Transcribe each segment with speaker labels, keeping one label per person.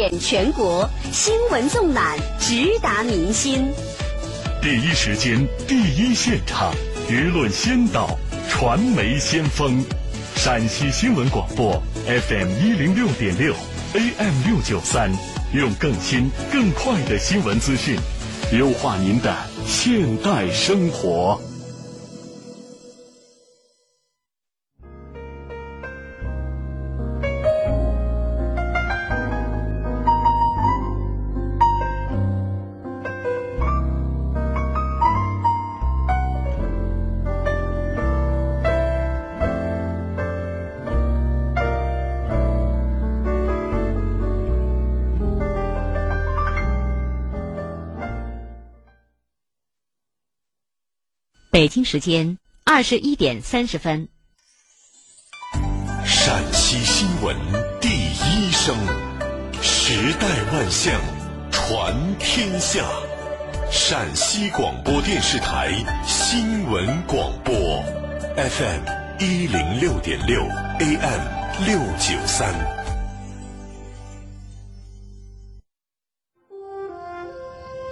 Speaker 1: 眼全国，新闻纵览直达民心。
Speaker 2: 第一时间，第一现场，舆论先导，传媒先锋。陕西新闻广播 FM 一零六点六，AM 六九三，用更新更快的新闻资讯，优化您的现代生活。
Speaker 3: 北京时间二十一点三十分。
Speaker 4: 陕西新闻第一声，时代万象，传天下。陕西广播电视台新闻广播，FM 一零六点六，AM 六九三。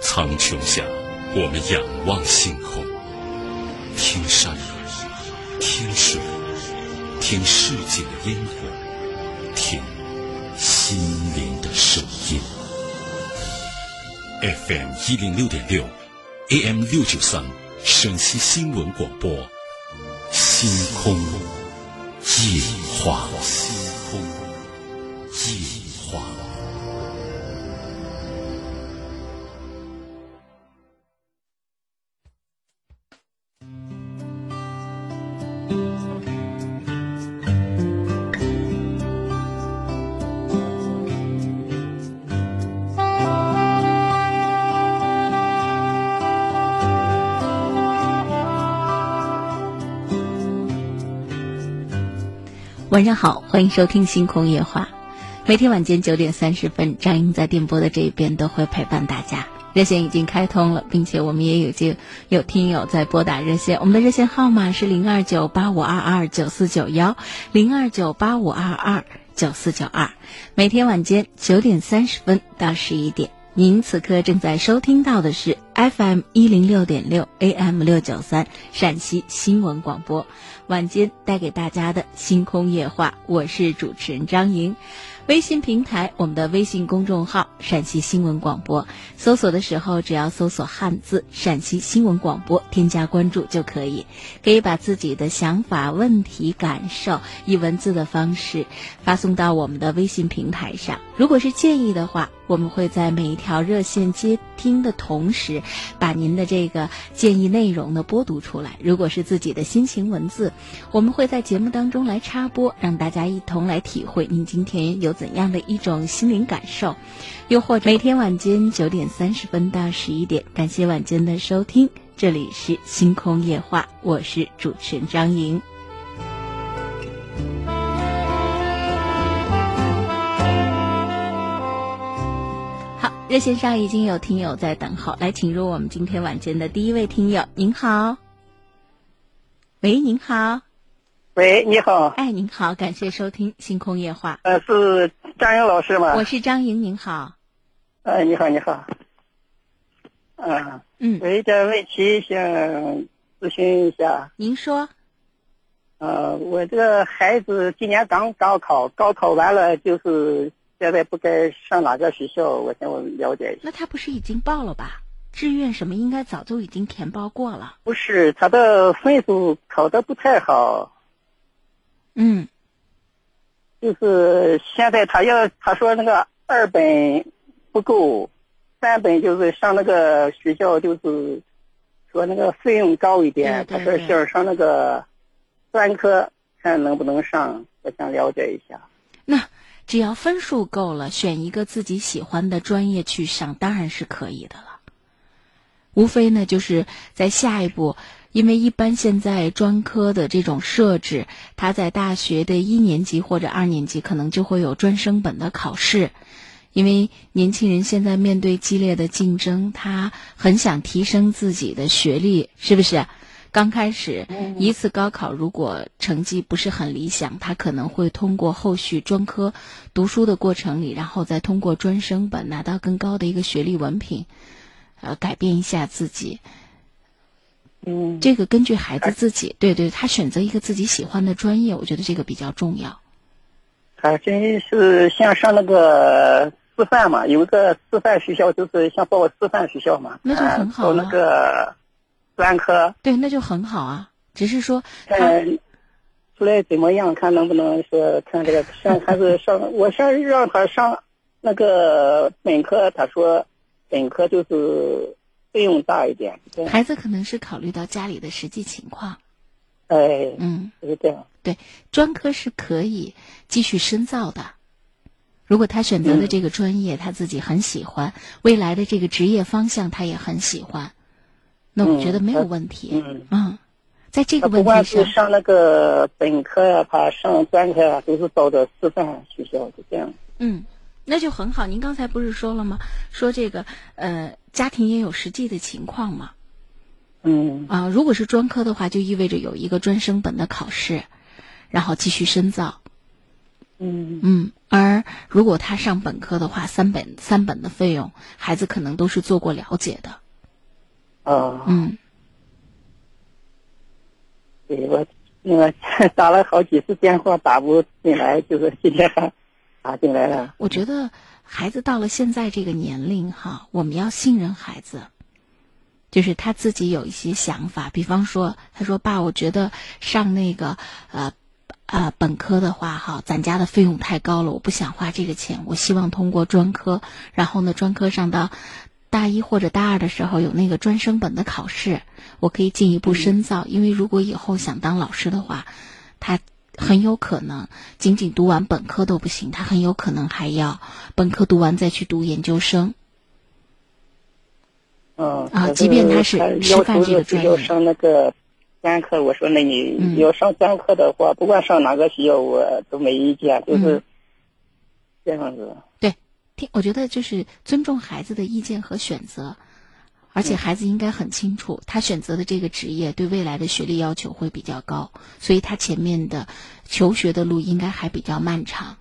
Speaker 5: 苍穹下，我们仰望星空。听山，听水，听世界的烟火，听心灵的声音。FM 一零六点六，AM 六九三，陕西新闻广播，星空夜话。星空夜
Speaker 3: 晚上好，欢迎收听《星空夜话》。每天晚间九点三十分，张英在电波的这一边都会陪伴大家。热线已经开通了，并且我们也有经有听友在拨打热线。我们的热线号码是零二九八五二二九四九幺，零二九八五二二九四九二。每天晚间九点三十分到十一点，您此刻正在收听到的是 FM 一零六点六 AM 六九三陕西新闻广播。晚间带给大家的星空夜话，我是主持人张莹。微信平台，我们的微信公众号“陕西新闻广播”，搜索的时候只要搜索汉字“陕西新闻广播”，添加关注就可以。可以把自己的想法、问题、感受以文字的方式发送到我们的微信平台上。如果是建议的话，我们会在每一条热线接听的同时，把您的这个建议内容呢播读出来。如果是自己的心情文字，我们会在节目当中来插播，让大家一同来体会您今天有怎样的一种心灵感受。又或者每天晚间九点三十分到十一点，感谢晚间的收听，这里是星空夜话，我是主持人张莹。热线上已经有听友在等候，来，请入我们今天晚间的第一位听友。您好，喂，您好，
Speaker 6: 喂，你好，
Speaker 3: 哎，您好，感谢收听《星空夜话》。
Speaker 6: 呃，是张莹老师吗？
Speaker 3: 我是张莹，您好。
Speaker 6: 哎，你好，你好。啊，
Speaker 3: 嗯，
Speaker 6: 有一点问题想咨询一下。
Speaker 3: 您说。
Speaker 6: 呃，我这个孩子今年刚高考，高考完了就是现在不该上哪个学校，我想我了解一下。
Speaker 3: 那他不是已经报了吧？志愿什么应该早就已经填报过了。
Speaker 6: 不是，他的分数考的不太好。
Speaker 3: 嗯。
Speaker 6: 就是现在他要他说那个二本不够，三本就是上那个学校就是说那个费用高一点。
Speaker 3: 对对
Speaker 6: 他说想上那个专科，看能不能上，我想了解一下。
Speaker 3: 那只要分数够了，选一个自己喜欢的专业去上，当然是可以的了。无非呢，就是在下一步，因为一般现在专科的这种设置，他在大学的一年级或者二年级可能就会有专升本的考试。因为年轻人现在面对激烈的竞争，他很想提升自己的学历，是不是？刚开始一次高考，如果成绩不是很理想，他可能会通过后续专科读书的过程里，然后再通过专升本拿到更高的一个学历文凭，呃，改变一下自己。
Speaker 6: 嗯，
Speaker 3: 这个根据孩子自己，对对，他选择一个自己喜欢的专业，我觉得这个比较重要。
Speaker 6: 他真是像上那个师范嘛，有一个师范学校，就是像报师范学校嘛，
Speaker 3: 那就很好了
Speaker 6: 个专科，
Speaker 3: 对，那就很好啊。只是说他
Speaker 6: 看出来怎么样，看能不能说看这个 上还是上，我先让他上那个本科，他说本科就是费用大一点，
Speaker 3: 孩子可能是考虑到家里的实际情况，
Speaker 6: 哎，
Speaker 3: 嗯。
Speaker 6: 就是这样，
Speaker 3: 对，专科是可以继续深造的。如果他选择的这个专业他自己很喜欢，未来的这个职业方向他也很喜欢，那我觉得没有问题。
Speaker 6: 嗯
Speaker 3: 在这个问题上，
Speaker 6: 是上那个本科呀、他上专科啊，都是报的师范学校，就这样。
Speaker 3: 嗯，那就很好。您刚才不是说了吗？说这个呃，家庭也有实际的情况嘛。
Speaker 6: 嗯
Speaker 3: 啊、如果是专科的话，就意味着有一个专升本的考试，然后继续深造。
Speaker 6: 嗯
Speaker 3: 嗯，而如果他上本科的话，三本三本的费用，孩子可能都是做过了解的。
Speaker 6: 啊，
Speaker 3: 嗯，
Speaker 6: 对我那个 打了好几次电话打不进来，就是今天还 打进来了。
Speaker 3: 我觉得孩子到了现在这个年龄哈，我们要信任孩子，就是他自己有一些想法。比方说，他说：“爸，我觉得上那个呃呃本科的话哈，咱家的费用太高了，我不想花这个钱，我希望通过专科，然后呢，专科上到。”大一或者大二的时候有那个专升本的考试，我可以进一步深造。因为如果以后想当老师的话，他很有可能仅仅读完本科都不行，他很有可能还要本科读完再去读研究生。
Speaker 6: 嗯
Speaker 3: 啊即便他是师
Speaker 6: 要
Speaker 3: 范
Speaker 6: 求是
Speaker 3: 这个专业
Speaker 6: 要上那个专科，我说那你
Speaker 3: 嗯
Speaker 6: 要上专科的话，不管上哪个学校，我都没意见，就是
Speaker 3: 嗯
Speaker 6: 这样子。
Speaker 3: 我觉得就是尊重孩子的意见和选择，而且孩子应该很清楚，他选择的这个职业对未来的学历要求会比较高，所以他前面的求学的路应该还比较漫长。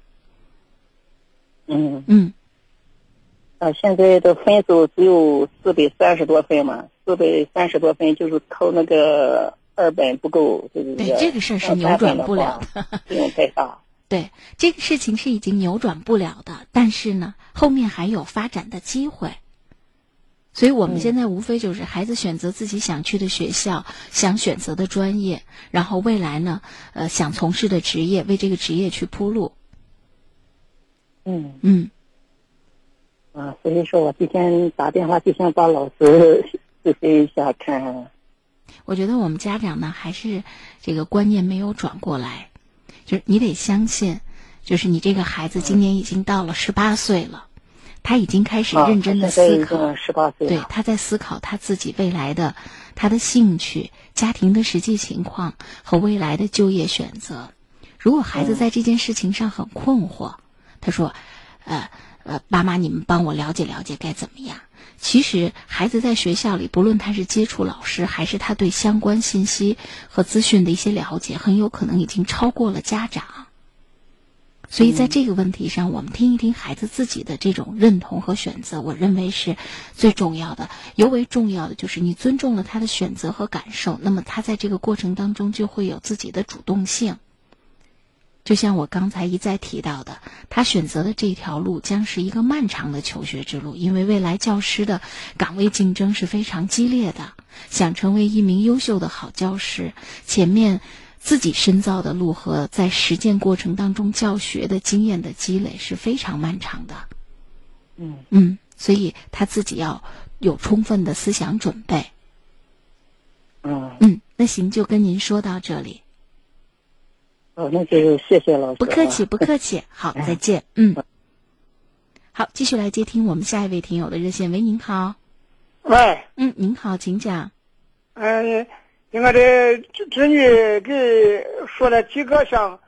Speaker 6: 嗯
Speaker 3: 嗯，
Speaker 6: 啊，现在的分数只有四百三十多分嘛，四百三十多分就是靠那个二本不够，就是
Speaker 3: 对这个事儿是扭转不了
Speaker 6: 的，费用太大。
Speaker 3: 对，这个事情是已经扭转不了的，但是呢，后面还有发展的机会。所以我们现在无非就是孩子选择自己想去的学校，想选择的专业，然后未来呢，呃，想从事的职业，为这个职业去铺路。
Speaker 6: 嗯
Speaker 3: 嗯，
Speaker 6: 啊，所以说我今天打电话就想把老师咨询一下看。
Speaker 3: 我觉得我们家长呢，还是这个观念没有转过来，就是你得相信，就是你这个孩子今年已经到了十八岁了，他已经开始认真的思考。
Speaker 6: 十八岁
Speaker 3: 对，他在思考他自己未来的、他的兴趣、家庭的实际情况和未来的就业选择。如果孩子在这件事情上很困惑，他说：“呃呃，爸妈，你们帮我了解了解该怎么样。”其实，孩子在学校里，不论他是接触老师，还是他对相关信息和资讯的一些了解，很有可能已经超过了家长。所以，在这个问题上，我们听一听孩子自己的这种认同和选择，我认为是最重要的。尤为重要的就是你尊重了他的选择和感受，那么他在这个过程当中就会有自己的主动性。就像我刚才一再提到的，他选择的这条路将是一个漫长的求学之路，因为未来教师的岗位竞争是非常激烈的。想成为一名优秀的好教师，前面自己深造的路和在实践过程当中教学的经验的积累是非常漫长的。
Speaker 6: 嗯
Speaker 3: 嗯，所以他自己要有充分的思想准备。
Speaker 6: 嗯，
Speaker 3: 嗯，那行，就跟您说到这里。
Speaker 6: 哦，那就谢谢老师。
Speaker 3: 不客气，不客气。好，再见。嗯，好，继续来接听我们下一位听友的热线。喂，您好。
Speaker 7: 喂，
Speaker 3: 嗯，您好，请讲。
Speaker 7: 嗯、你我这侄侄女给说了几个项，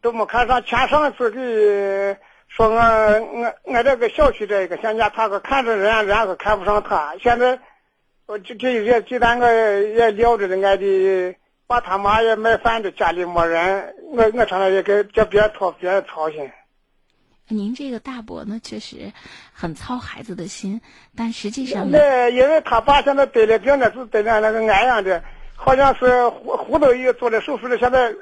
Speaker 7: 都没看上。前上次给说我我我这个小区这个，现在他可看着人，人家可看不上他。现在我这这这这单个也聊着的，俺的爸他妈也买饭的，家里没人，我我常常也给叫别人操别人操心。
Speaker 3: 您这个大伯呢，确实很操孩子的心，但实际上呢，
Speaker 7: 那因为他爸现在得了病了，是得了那个癌样的，好像是胡胡豆医做了手术了，现在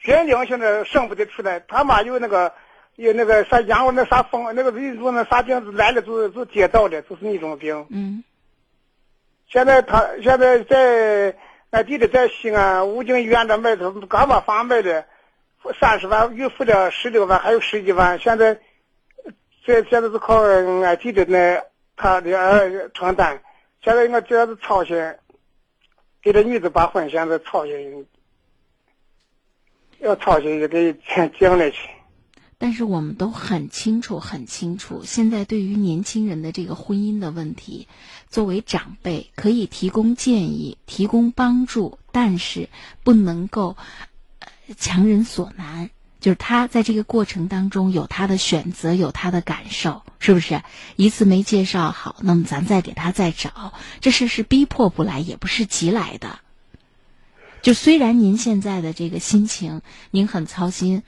Speaker 7: 人灵现在生不得出来。他妈有那个有那个啥阳那啥风那个人说那啥病来了就就跌倒了，就是那种病。
Speaker 3: 嗯
Speaker 7: 现在他现在在俺弟弟在西安武警医院这买的，刚把房买的，三十万预付了十六万，还有十几万，现在这现在是靠俺弟弟那他的儿承担。现在我主要是操心，给这女子把婚，现在操心，要操心就给讲了去。
Speaker 3: 但是我们都很清楚，很清楚，现在对于年轻人的这个婚姻的问题，作为长辈可以提供建议、提供帮助，但是不能够强人所难。就是他在这个过程当中有他的选择，有他的感受，是不是？一次没介绍好，那么咱再给他再找，这事是逼迫不来，也不是急来的。就虽然您现在的这个心情，您很操心。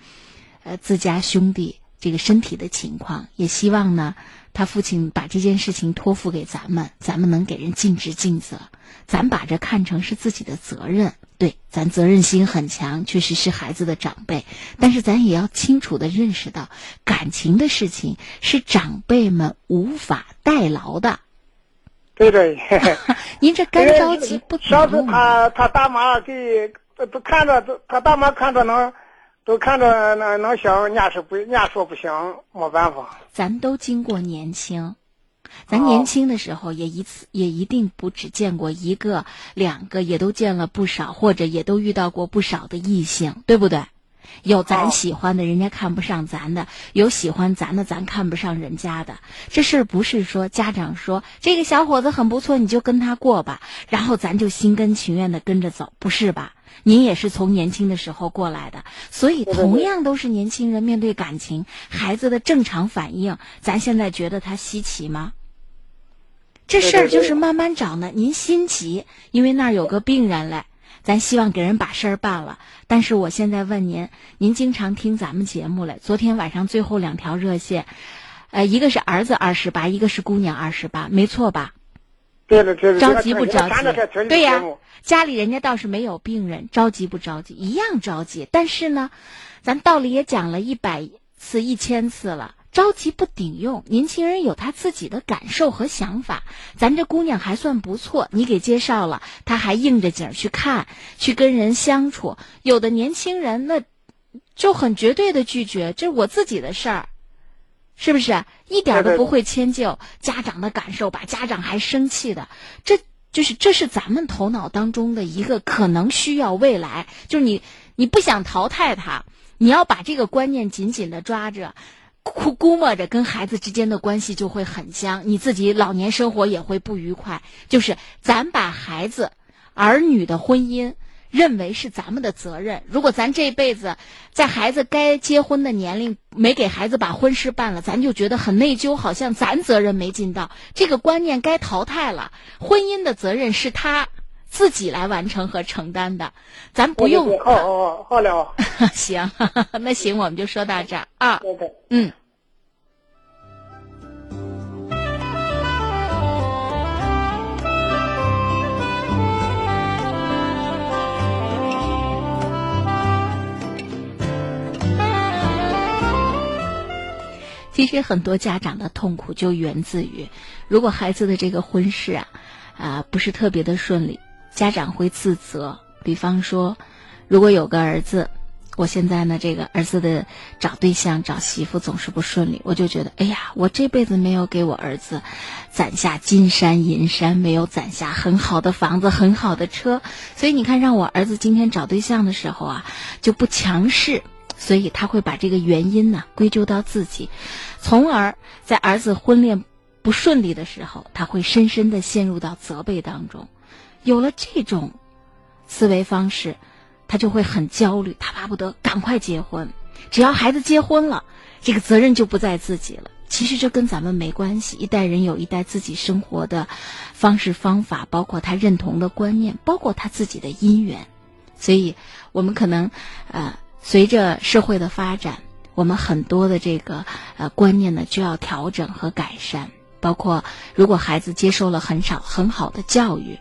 Speaker 3: 呃，自家兄弟这个身体的情况，也希望呢，他父亲把这件事情托付给咱们，咱们能给人尽职尽责，咱把这看成是自己的责任。对，咱责任心很强，确实是孩子的长辈，但是咱也要清楚的认识到，感情的事情是长辈们无法代劳的。
Speaker 7: 对对，
Speaker 3: 您这干着急不
Speaker 7: 上次他他大妈给都看着，他大妈看着能。都看着那能行，人家是不，人家说不行，没办法。
Speaker 3: 咱都经过年轻，咱年轻的时候也一次也一定不只见过一个两个，也都见了不少，或者也都遇到过不少的异性，对不对？有咱喜欢的，人家看不上咱的；有喜欢咱的，咱看不上人家的。这事儿不是说家长说这个小伙子很不错，你就跟他过吧，然后咱就心甘情愿的跟着走，不是吧？您也是从年轻的时候过来的，所以同样都是年轻人，面对感情，孩子的正常反应，咱现在觉得他稀奇吗？这事儿就是慢慢找呢。您心急，因为那儿有个病人嘞，咱希望给人把事儿办了。但是我现在问您，您经常听咱们节目嘞？昨天晚上最后两条热线，呃，一个是儿子二十八，一个是姑娘二十八，没错吧？
Speaker 7: 对对对，
Speaker 3: 着急不着急？对呀，家里人家倒是没有病人，着急不着急？一样着急。但是呢，咱道理也讲了一百次、一千次了，着急不顶用。年轻人有他自己的感受和想法。咱这姑娘还算不错，你给介绍了，她还应着景去看，去跟人相处。有的年轻人那就很绝对的拒绝，这是我自己的事儿。是不是一点都不会迁就家长的感受，把家长还生气的？这就是这是咱们头脑当中的一个可能需要未来，就是你你不想淘汰他，你要把这个观念紧紧的抓着，估估摸着跟孩子之间的关系就会很僵，你自己老年生活也会不愉快。就是咱把孩子儿女的婚姻。认为是咱们的责任。如果咱这辈子在孩子该结婚的年龄没给孩子把婚事办了，咱就觉得很内疚，好像咱责任没尽到。这个观念该淘汰了。婚姻的责任是他自己来完成和承担的，咱不用。
Speaker 7: 好好好了。
Speaker 3: 行，那行，我们就说到这儿啊。嗯。其实很多家长的痛苦就源自于，如果孩子的这个婚事啊，啊不是特别的顺利，家长会自责。比方说，如果有个儿子，我现在呢这个儿子的找对象找媳妇总是不顺利，我就觉得，哎呀，我这辈子没有给我儿子攒下金山银山，没有攒下很好的房子、很好的车，所以你看，让我儿子今天找对象的时候啊，就不强势。所以他会把这个原因呢归咎到自己，从而在儿子婚恋不顺利的时候，他会深深的陷入到责备当中。有了这种思维方式，他就会很焦虑，他巴不得赶快结婚。只要孩子结婚了，这个责任就不在自己了。其实这跟咱们没关系。一代人有一代自己生活的方式方法，包括他认同的观念，包括他自己的因缘。所以，我们可能呃，随着社会的发展，我们很多的这个呃观念呢就要调整和改善。包括如果孩子接受了很少很好的教育，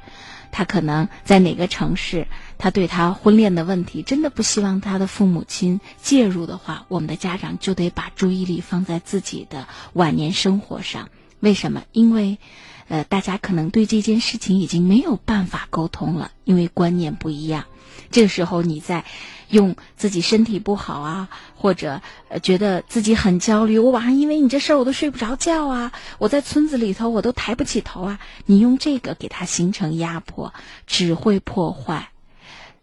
Speaker 3: 他可能在哪个城市，他对他婚恋的问题真的不希望他的父母亲介入的话，我们的家长就得把注意力放在自己的晚年生活上。为什么？因为，呃，大家可能对这件事情已经没有办法沟通了，因为观念不一样。这个时候，你在用自己身体不好啊，或者觉得自己很焦虑，我晚上因为你这事儿我都睡不着觉啊，我在村子里头我都抬不起头啊，你用这个给他形成压迫，只会破坏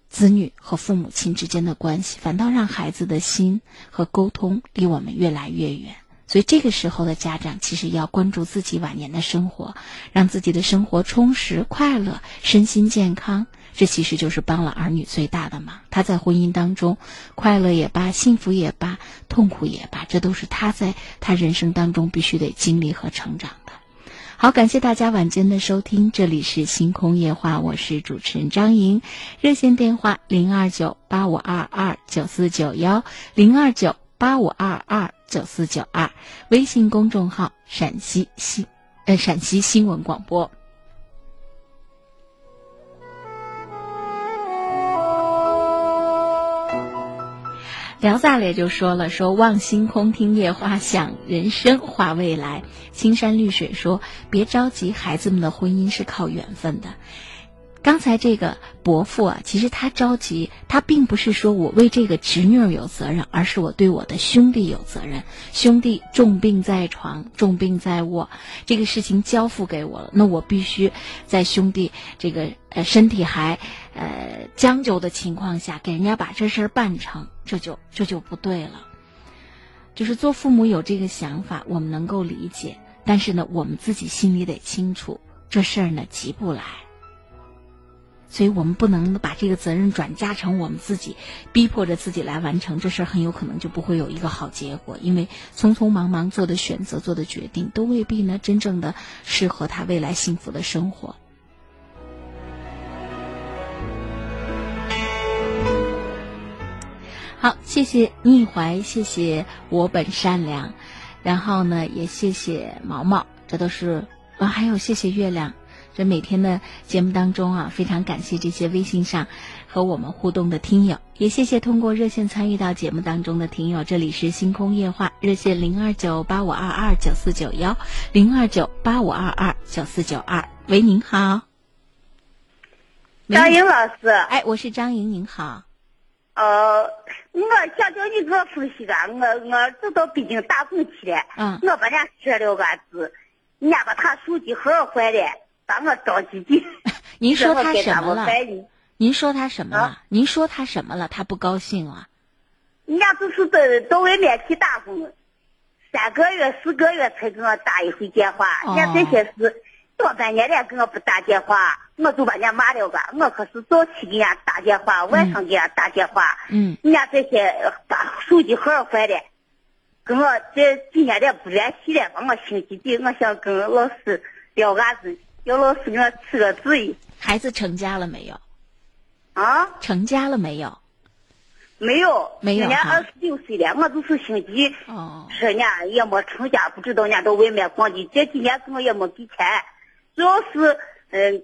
Speaker 3: 子女和父母亲之间的关系，反倒让孩子的心和沟通离我们越来越远。所以这个时候的家长其实要关注自己晚年的生活，让自己的生活充实、快乐、身心健康。这其实就是帮了儿女最大的忙。他在婚姻当中，快乐也罢，幸福也罢，痛苦也罢，这都是他在他人生当中必须得经历和成长的。好，感谢大家晚间的收听，这里是星空夜话，我是主持人张莹，热线电话零二九八五二二九四九幺零二九八五二二九四九二，微信公众号陕西新呃陕西新闻广播。聊萨咧就说了：“说望星空，听夜话，想人生，画未来。”青山绿水说：“别着急，孩子们的婚姻是靠缘分的。”刚才这个伯父啊，其实他着急，他并不是说我为这个侄女儿有责任，而是我对我的兄弟有责任。兄弟重病在床，重病在卧，这个事情交付给我了，那我必须在兄弟这个呃身体还呃将就的情况下，给人家把这事儿办成，这就这就不对了。就是做父母有这个想法，我们能够理解，但是呢，我们自己心里得清楚，这事儿呢急不来。所以我们不能把这个责任转嫁成我们自己，逼迫着自己来完成这事儿，很有可能就不会有一个好结果。因为匆匆忙忙做的选择、做的决定，都未必呢真正的适合他未来幸福的生活。好，谢谢腻怀，谢谢我本善良，然后呢，也谢谢毛毛，这都是啊，还有谢谢月亮。这每天的节目当中啊，非常感谢这些微信上和我们互动的听友，也谢谢通过热线参与到节目当中的听友。这里是星空夜话热线零二九八五二二九四九幺零二九八五二二九四九二。喂，您好，
Speaker 8: 张莹老师。
Speaker 3: 哎，我是张莹，您好。
Speaker 8: 呃，我想叫你给我分析个，我我走到北京打工去了，
Speaker 3: 嗯，
Speaker 8: 我把人家写了个子，人家把他手机号坏了。让我着急的。
Speaker 3: 您说他什么了？您说他什么了？
Speaker 8: 啊
Speaker 3: 您说他什么了？他不高兴了？
Speaker 8: 人家都是到到外面去打工，三个月、四个月才给我打一回电话。
Speaker 3: 哦
Speaker 8: 人家这些事多半年了给我不打电话，我就把人家骂了吧。我可是早起给人家打电话，晚上给人家打电话。
Speaker 3: 嗯，
Speaker 8: 人家这些呃把手机号坏了，跟我这几年了不联系了，把我心急的。我想跟老师聊个子，要老师给我出个嘴
Speaker 3: 孩子成家了没有？
Speaker 8: 啊。
Speaker 3: 成家了没有？
Speaker 8: 没有，
Speaker 3: 没有哈
Speaker 8: 今年二十六岁了，我就是心急，
Speaker 3: 哦，
Speaker 8: 说人家也没成家，不知道人家到外面逛的，这几年给我也没给钱，主要是嗯，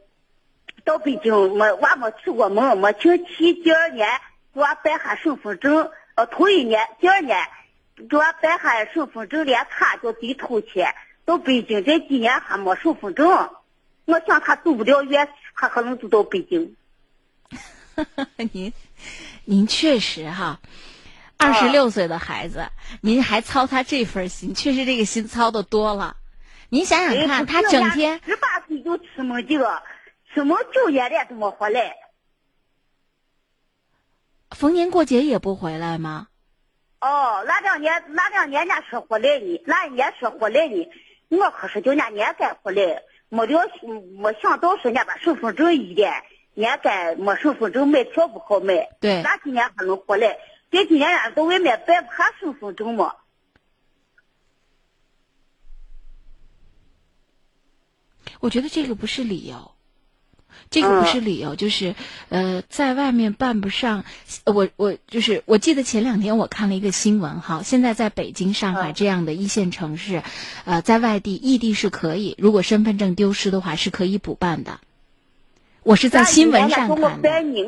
Speaker 8: 到北京没娃没出过门，没亲戚，第二年给我办下身份证，呃，头一年，第二年给我办下身份证，连卡叫得偷去，到北京这几年还没身份证，我想他走不了远，他可能就到北京。
Speaker 3: 您，您确实哈，二十六岁的孩子，您还操他这份心，确实这个心操的多了。您想想看，他整天
Speaker 8: 十八岁就出门去了，出门九年了都没回来。
Speaker 3: 逢年过节也不回来吗？
Speaker 8: 哦，那两年那两年人家说回来呢，那一年说回来呢，我可是叫人家年该回来，没料，没想到说人家把身份证一点，人家该没身份证买票不好买，
Speaker 3: 对，
Speaker 8: 那几年还能回来，这几年到外面办不下身份证嘛。
Speaker 3: 我觉得这个不是理由。这个不是理由，就是呃，在外面办不上。我我就是我记得前两天我看了一个新闻哈，现在在北京、上海这样的一线城市，呃，在外地、异地是可以，如果身份证丢失的话是可以补办的。我是在新闻上看的。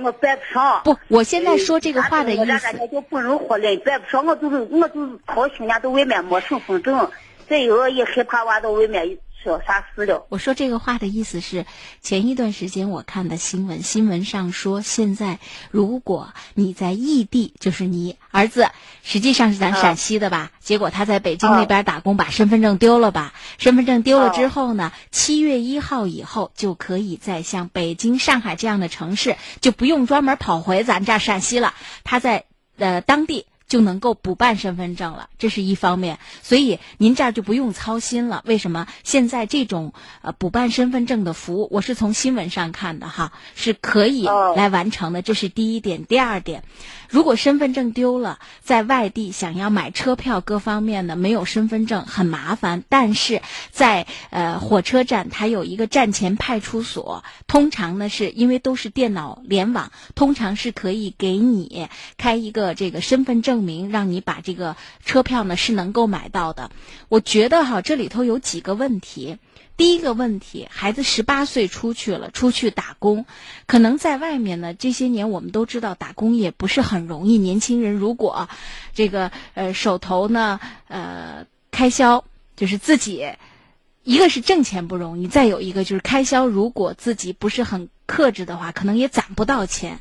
Speaker 8: 我办不上。
Speaker 3: 不，我现在说这个话的意思。
Speaker 8: 就不能活了，办不上。我就是我就是操心，人家都外面没身份证，再一个也害怕娃到外面。说啥事了？
Speaker 3: 我说这个话的意思是，前一段时间我看的新闻，新闻上说，现在如果你在异地，就是你儿子实际上是咱陕西的吧？结果他在北京那边打工，把身份证丢了吧？身份证丢了之后呢？七月一号以后就可以在像北京、上海这样的城市，就不用专门跑回咱这陕西了。他在呃当地。就能够补办身份证了，这是一方面，所以您这儿就不用操心了。为什么现在这种呃补办身份证的服务，我是从新闻上看的哈，是可以来完成的，这是第一点。第二点。如果身份证丢了，在外地想要买车票，各方面呢没有身份证很麻烦。但是在呃火车站，它有一个站前派出所，通常呢是因为都是电脑联网，通常是可以给你开一个这个身份证明，让你把这个车票呢是能够买到的。我觉得哈，这里头有几个问题。第一个问题，孩子十八岁出去了，出去打工，可能在外面呢。这些年我们都知道，打工也不是很容易。年轻人如果这个呃手头呢呃开销就是自己，一个是挣钱不容易，再有一个就是开销，如果自己不是很克制的话，可能也攒不到钱。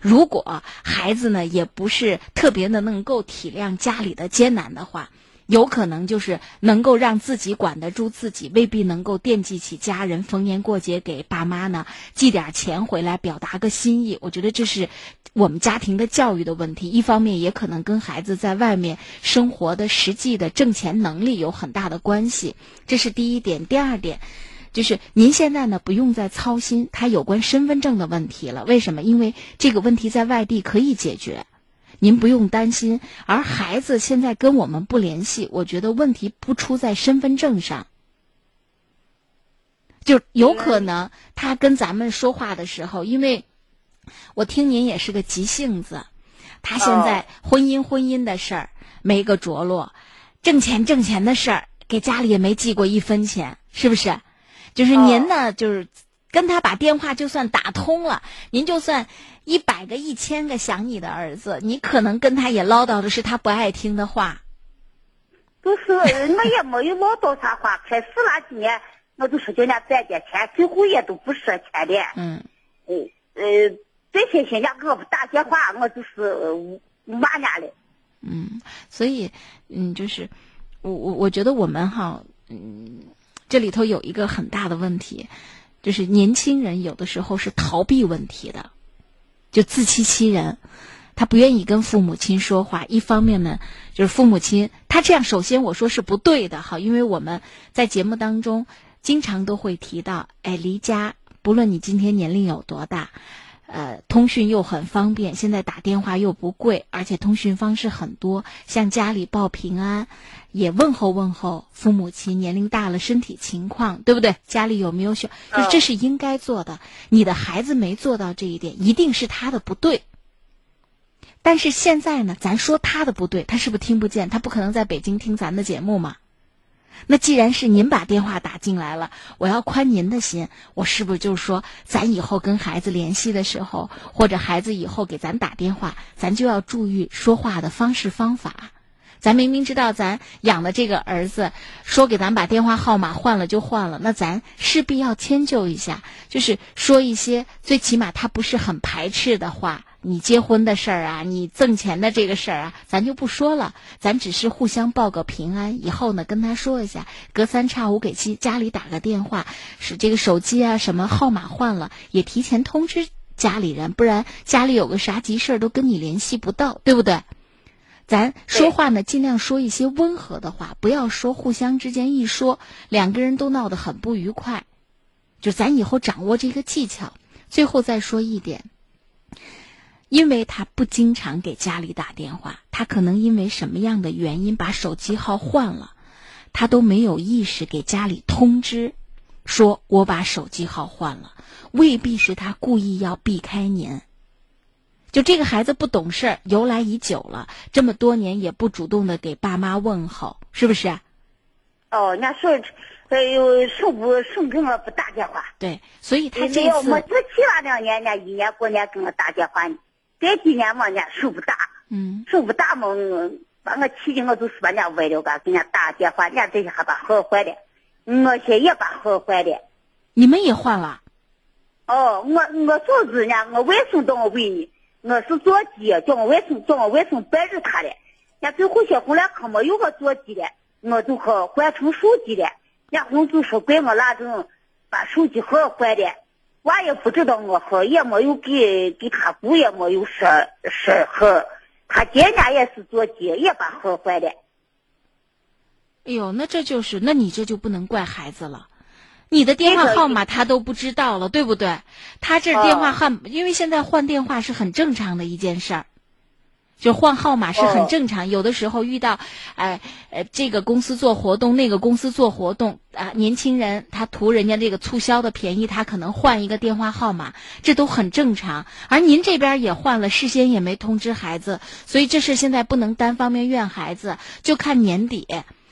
Speaker 3: 如果孩子呢也不是特别的能够体谅家里的艰难的话。有可能就是能够让自己管得住自己，未必能够惦记起家人，逢年过节给爸妈呢寄点钱回来，表达个心意。我觉得这是我们家庭的教育的问题，一方面也可能跟孩子在外面生活的实际的挣钱能力有很大的关系。这是第一点。第二点，就是您现在呢不用再操心他有关身份证的问题了。为什么？因为这个问题在外地可以解决。您不用担心，而孩子现在跟我们不联系，我觉得问题不出在身份证上，就有可能他跟咱们说话的时候，因为我听您也是个急性子，他现在婚姻婚姻的事儿没个着落，挣钱挣钱的事儿给家里也没寄过一分钱，是不是？就是您呢，就是跟他把电话就算打通了，您就算。一百个、一千个想你的儿子，你可能跟他也唠叨的是他不爱听的话。
Speaker 8: 不是，我也没有唠叨啥话。开始那几年，我就说叫人家攒点钱，最后也都不说钱的。
Speaker 3: 嗯。
Speaker 8: 呃呃，这些人家给我打电话，我就是骂人家的。
Speaker 3: 嗯，所以嗯，就是我我我觉得我们哈，嗯，这里头有一个很大的问题，就是年轻人有的时候是逃避问题的。就自欺欺人，他不愿意跟父母亲说话。一方面呢，就是父母亲他这样，首先我说是不对的，哈，因为我们在节目当中经常都会提到，哎，离家，不论你今天年龄有多大。呃，通讯又很方便，现在打电话又不贵，而且通讯方式很多，向家里报平安，也问候问候父母亲，年龄大了身体情况，对不对？家里有没有小？就是这是应该做的。你的孩子没做到这一点，一定是他的不对。但是现在呢，咱说他的不对，他是不是听不见？他不可能在北京听咱的节目嘛？那既然是您把电话打进来了，我要宽您的心，我是不是就是说，咱以后跟孩子联系的时候，或者孩子以后给咱打电话，咱就要注意说话的方式方法。咱明明知道咱养的这个儿子说给咱把电话号码换了就换了，那咱势必要迁就一下，就是说一些最起码他不是很排斥的话。你结婚的事儿啊，你挣钱的这个事儿啊，咱就不说了，咱只是互相报个平安。以后呢，跟他说一下，隔三差五给家家里打个电话，使这个手机啊什么号码换了，也提前通知家里人，不然家里有个啥急事儿都跟你联系不到，对不对？咱说话呢，尽量说一些温和的话，不要说互相之间一说，两个人都闹得很不愉快。就咱以后掌握这个技巧。最后再说一点。因为他不经常给家里打电话，他可能因为什么样的原因把手机号换了，他都没有意识给家里通知，说我把手机号换了，未必是他故意要避开您。就这个孩子不懂事儿，由来已久了，这么多年也不主动的给爸妈问候，是不是？
Speaker 8: 哦，人家说，哎呦，生不生给我不打电话。
Speaker 3: 对，所以他这次
Speaker 8: 我这七八两年，人家一年过年给我打电话呢。这几年嘛，人家手不大，
Speaker 3: 嗯，
Speaker 8: 手不大嘛，我把我气的我都是把人家歪了，嘎，给人家打电话，人家这下还把号坏了，我些也把号坏了。
Speaker 3: 你们也换了？
Speaker 8: 哦，我我嫂子呢，我外孙到我问呢，我是座机，叫我外甥叫我外甥带着他的，伢最后些后来可没有个座机的，我就可换成手机的，伢红就说怪我那种把手机号换的，娃也不知道我号，也没有给给他姑也没有说说号，他姐家也是座机，也把号换的。
Speaker 3: 哎呦，那这就是，那你这就不能怪孩子了。你的电话号码他都不知道了，对不对？他这电话号，因为现在换电话是很正常的一件事儿，就换号码是很正常。有的时候遇到，哎呃，这个公司做活动，那个公司做活动啊，年轻人他图人家这个促销的便宜，他可能换一个电话号码，这都很正常。而您这边也换了，事先也没通知孩子，所以这事现在不能单方面怨孩子，就看年底。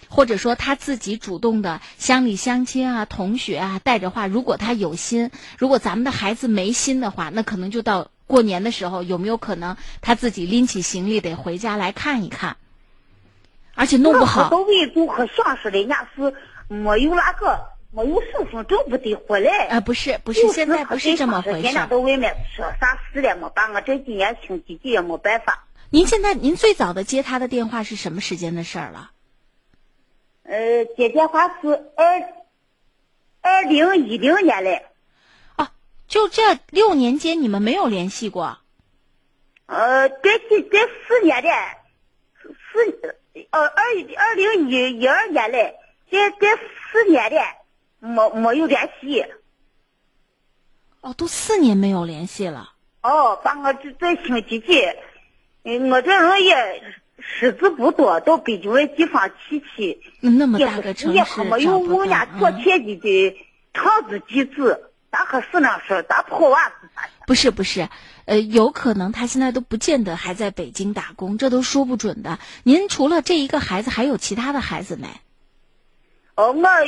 Speaker 3: 或者说他自己主动的乡里乡亲啊、同学啊带着话，如果他有心，如果咱们的孩子没心的话，那可能就到过年的时候，有没有可能他自己拎起行李得回家来看一看？而且弄不好，
Speaker 8: 都为都和想似的，人家是没有那个没有身份证不得回来。
Speaker 3: 啊，不是不是，现在不是这么回事。
Speaker 8: 人家到外面说啥事了没？办我这几年听几句也没办法。
Speaker 3: 您现在您最早的接他的电话是什么时间的事儿了？
Speaker 8: 呃，接电话是二二零一零年嘞。
Speaker 3: 啊，就这六年间你们没有联系过？
Speaker 8: 呃，这这这四年的，四呃二二零一一二年嘞，这这四年的没没有联系。
Speaker 3: 哦，都四年没有联系了。
Speaker 8: 哦，把我这这几，嗯，我这人也。识字不多，到北京的地方去去，
Speaker 3: 那么大个城市，
Speaker 8: 没有我家做切记的厂子地址，大和市那事，大破瓦子
Speaker 3: 不是不是，呃，有可能他现在都不见得还在北京打工，这都说不准的。您除了这一个孩子，还有其他的孩子没？
Speaker 8: 哦，我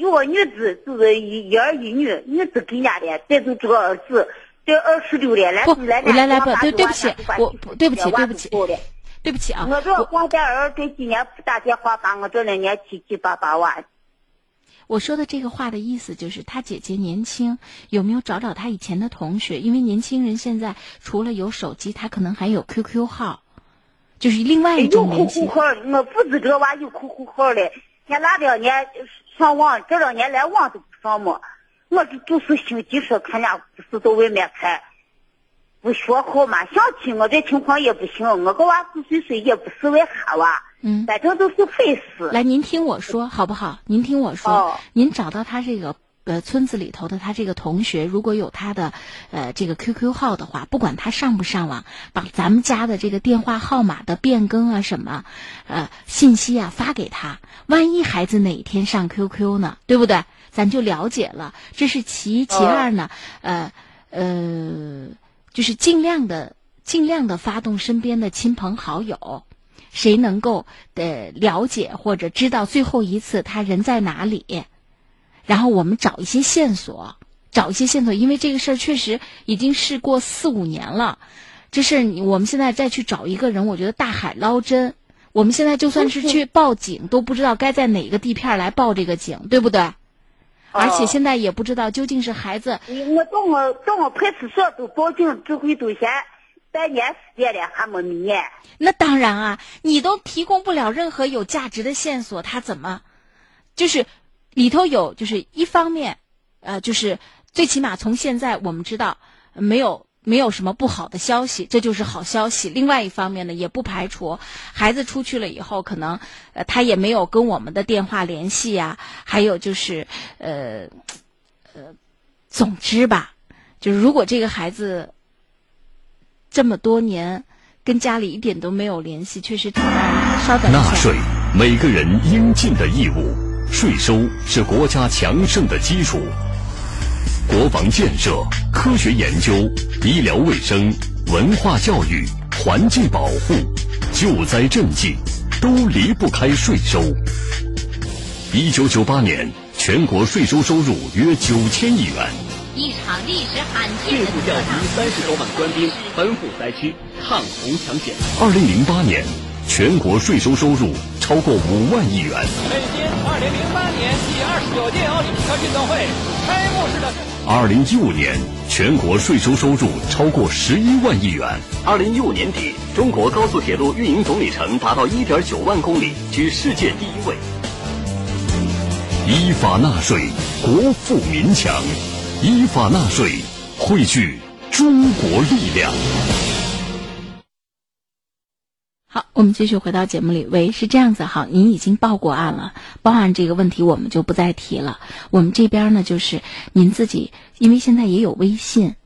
Speaker 8: 有个女子，就是一一儿一女，女子跟家的，再就这个儿子，这二十六了，来
Speaker 3: 来来来不，对对不起，我对不起对不起。对不起啊，
Speaker 8: 我这光带儿这几年不打电话，把我这两年七七八八万。
Speaker 3: 我说的这个话的意思就是，他姐姐年轻，有没有找找他以前的同学？因为年轻人现在除了有手机，他可能还有 QQ 号，就是另外一种联系。
Speaker 8: 有户口号，我不知这娃有 QQ 号嘞。前那两年上网，这两年连网都不上嘛。我这就是心急说，看家不是到外面开。不学好嘛，想起我这情况也不行，我个娃四岁岁也不是为哈娃，
Speaker 3: 嗯，
Speaker 8: 反正都是费事。
Speaker 3: 来，您听我说好不好？您听我说，
Speaker 8: 哦、
Speaker 3: 您找到他这个呃村子里头的他这个同学，如果有他的呃这个 QQ 号的话，不管他上不上网，把咱们家的这个电话号码的变更啊什么，呃信息啊发给他，万一孩子哪一天上 QQ 呢，对不对？咱就了解了，这是其一，其二呢，呃呃。就是尽量的、尽量的发动身边的亲朋好友，谁能够呃了解或者知道最后一次他人在哪里，然后我们找一些线索，找一些线索，因为这个事儿确实已经事过四五年了，这事儿我们现在再去找一个人，我觉得大海捞针。我们现在就算是去报警，都不知道该在哪个地片来报这个警，对不对？而且现在也不知道究竟是孩子。
Speaker 8: 我到我到我派出所都报警，指挥都嫌半年时间了，还没明白。
Speaker 3: 那当然啊，你都提供不了任何有价值的线索，他怎么？就是里头有，就是一方面，呃，就是最起码从现在我们知道没有没有什么不好的消息，这就是好消息。另外一方面呢，也不排除孩子出去了以后，可能呃他也没有跟我们的电话联系呀。还有就是呃呃，总之吧，就是如果这个孩子这么多年跟家里一点都没有联系，确实挺让人稍等一下。
Speaker 2: 纳税，每个人应尽的义务。税收是国家强盛的基础。国防建设、科学研究、医疗卫生、文化教育、环境保护、救灾赈济，都离不开税收。一九九八年，全国税收收入约九千亿元。
Speaker 9: 一场历史罕见
Speaker 10: 迅速调集三十多万官兵，奔赴灾区抗洪抢险。
Speaker 2: 二零零八年，全国税收收入超过五万亿元。
Speaker 11: 北京二零零八年第二十九届奥林匹克运动会开幕式的。
Speaker 2: 二零一五年，全国税收收入超过十一万亿元。
Speaker 10: 二零一五年底，中国高速铁路运营总里程达到一点九万公里，居世界第一位。
Speaker 2: 依法纳税，国富民强；依法纳税，汇聚中国力量。
Speaker 3: 好，我们继续回到节目里。喂，是这样子哈，您已经报过案了，报案这个问题我们就不再提了。我们这边呢，就是您自己，因为现在也有微信，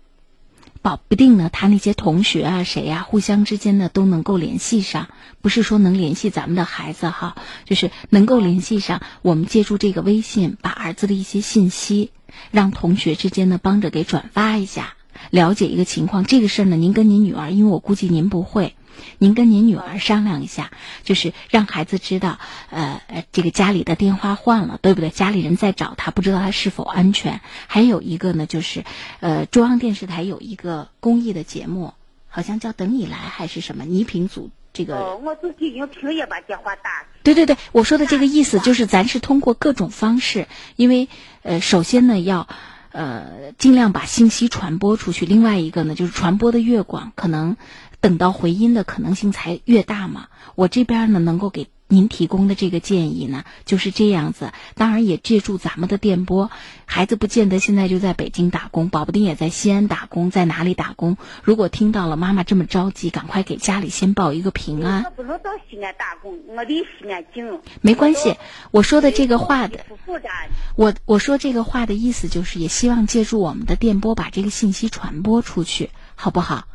Speaker 3: 保不定呢，他那些同学啊，谁呀、互相之间呢都能够联系上。不是说能联系咱们的孩子哈，就是能够联系上。我们借助这个微信，把儿子的一些信息，让同学之间呢帮着给转发一下，了解一个情况。这个事儿呢，您跟您女儿，因为我估计您不会。您跟您女儿商量一下，就是让孩子知道，呃，这个家里的电话换了，对不对？家里人在找他，不知道他是否安全。还有一个呢，就是，呃，中央电视台有一个公益的节目，好像叫《等你来》还是什么倪萍组这个。
Speaker 8: 哦，我就已经平也把电话打。
Speaker 3: 对对对，我说的这个意思就是，咱是通过各种方式，因为，呃，首先呢要。呃，尽量把信息传播出去。另外一个呢，就是传播的越广，可能等到回音的可能性才越大嘛。我这边呢，能够给您提供的这个建议呢，就是这样子。当然也借助咱们的电波，孩子不见得现在就在北京打工，保不定也在西安打工，在哪里打工。如果听到了妈妈这么着急，赶快给家里先报一个平安。
Speaker 8: 我不能到西安打工，我离西安近。
Speaker 3: 没关系，我说的这个话的，我我说这个话的意思就是，也希望借助我们的电波把这个信息传播出去，好不好？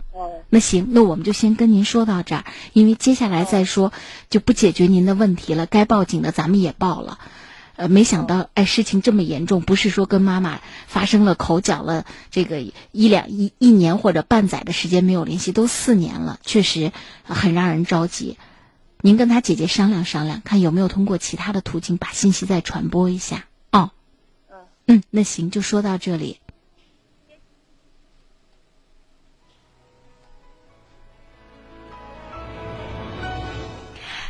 Speaker 3: 那行，那我们就先跟您说到这儿，因为接下来再说就不解决您的问题了。该报警的咱们也报了，呃，没想到哎，事情这么严重，不是说跟妈妈发生了口角了，这个一两一一年或者半载的时间没有联系，都四年了，确实很让人着急。您跟他姐姐商量商量，看有没有通过其他的途径把信息再传播一下。哦，嗯，那行，就说到这里。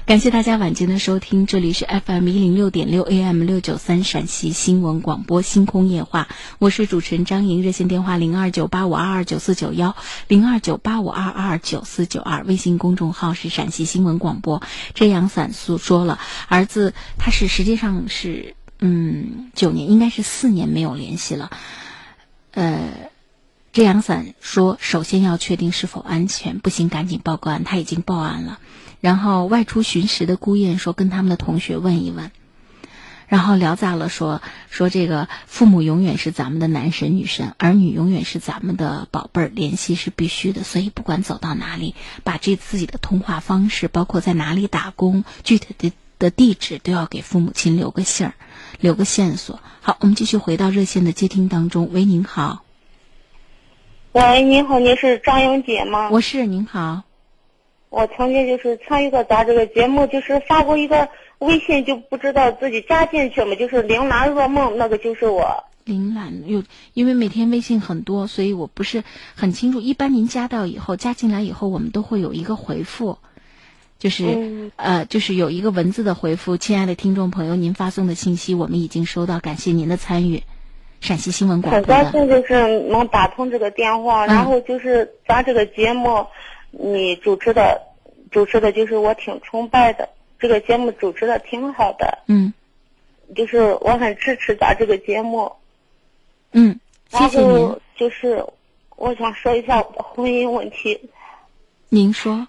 Speaker 3: 感谢大家晚间的收听，这里是 FM 一零六点六 AM 六九三陕西新闻广播星空夜话，我是主持人张莹，热线电话零二九八五二二九四九幺零二九八五二二九四九二，微信公众号是陕西新闻广播。这阳伞诉说了，儿子他是实际上是嗯九年，应该是四年没有联系了，呃。这阳伞说：“首先要确定是否安全，不行赶紧报个案。他已经报案了。然后外出巡视的顾燕说，跟他们的同学问一问。然后聊杂了说说这个父母永远是咱们的男神女神，儿女永远是咱们的宝贝儿，联系是必须的。所以不管走到哪里，把这自己的通话方式，包括在哪里打工，具体的的地址都要给父母亲留个信儿，留个线索。好，我们继续回到热线的接听当中。喂，您好。”
Speaker 12: 喂，您好，您是张英姐吗？
Speaker 3: 我是，您好。
Speaker 12: 我曾经就是参与过咱这个节目，就是发过一个微信，就不知道自己加进去嘛，就是铃兰噩梦，那个就是我。
Speaker 3: 铃兰有，因为每天微信很多，所以我不是很清楚。一般您加到以后，加进来以后，我们都会有一个回复，就是、
Speaker 12: 嗯、
Speaker 3: 呃，就是有一个文字的回复。亲爱的听众朋友，您发送的信息我们已经收到，感谢您的参与。陕西新闻广播
Speaker 12: 很高兴就是能打通这个电话，
Speaker 3: 嗯、
Speaker 12: 然后就是咱这个节目，你主持的，主持的就是我挺崇拜的，这个节目主持的挺好的，
Speaker 3: 嗯，
Speaker 12: 就是我很支持咱这个节目，
Speaker 3: 嗯，谢谢您。
Speaker 12: 就是我想说一下我的婚姻问题，
Speaker 3: 您说。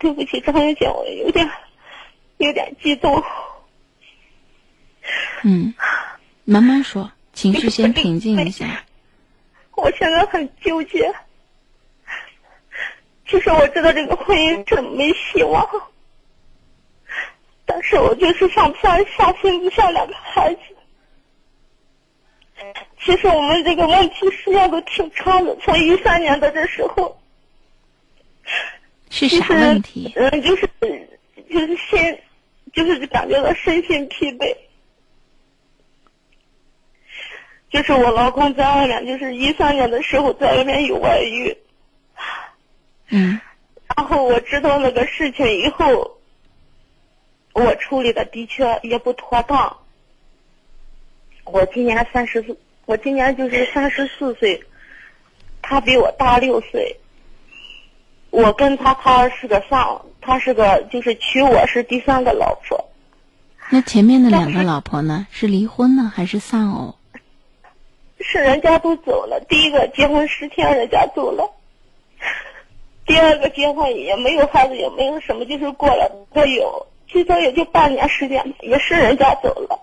Speaker 12: 对不起，张小姐，我有点有点激动。
Speaker 3: 嗯，慢慢说，情绪先平静一下。
Speaker 12: 我现在很纠结。其实我知道这个婚姻真没希望，但但是我就是上不下下心不下两个孩子。其实我们这个问题时间都挺长的，从一三年的这时候。
Speaker 3: 是啥问题？
Speaker 12: 嗯，就是就是心，就是感觉到身心疲惫。就是我老公在外面，就是一三年的时候在外面有外遇。
Speaker 3: 嗯。
Speaker 12: 然后我知道那个事情以后，我处理的的确也不妥当。我今年三十四，我今年就是三十四岁，他比我大六岁。我跟他，他是个丧，他是个就是娶我是第三个老婆。
Speaker 3: 那前面的两个老婆呢？是离婚呢，还是丧偶？
Speaker 12: 是人家都走了，第一个结婚十天人家走了，第二个结婚也没有孩子，也没有什么，就是过了个有，最多也就半年时间，也是人家走了。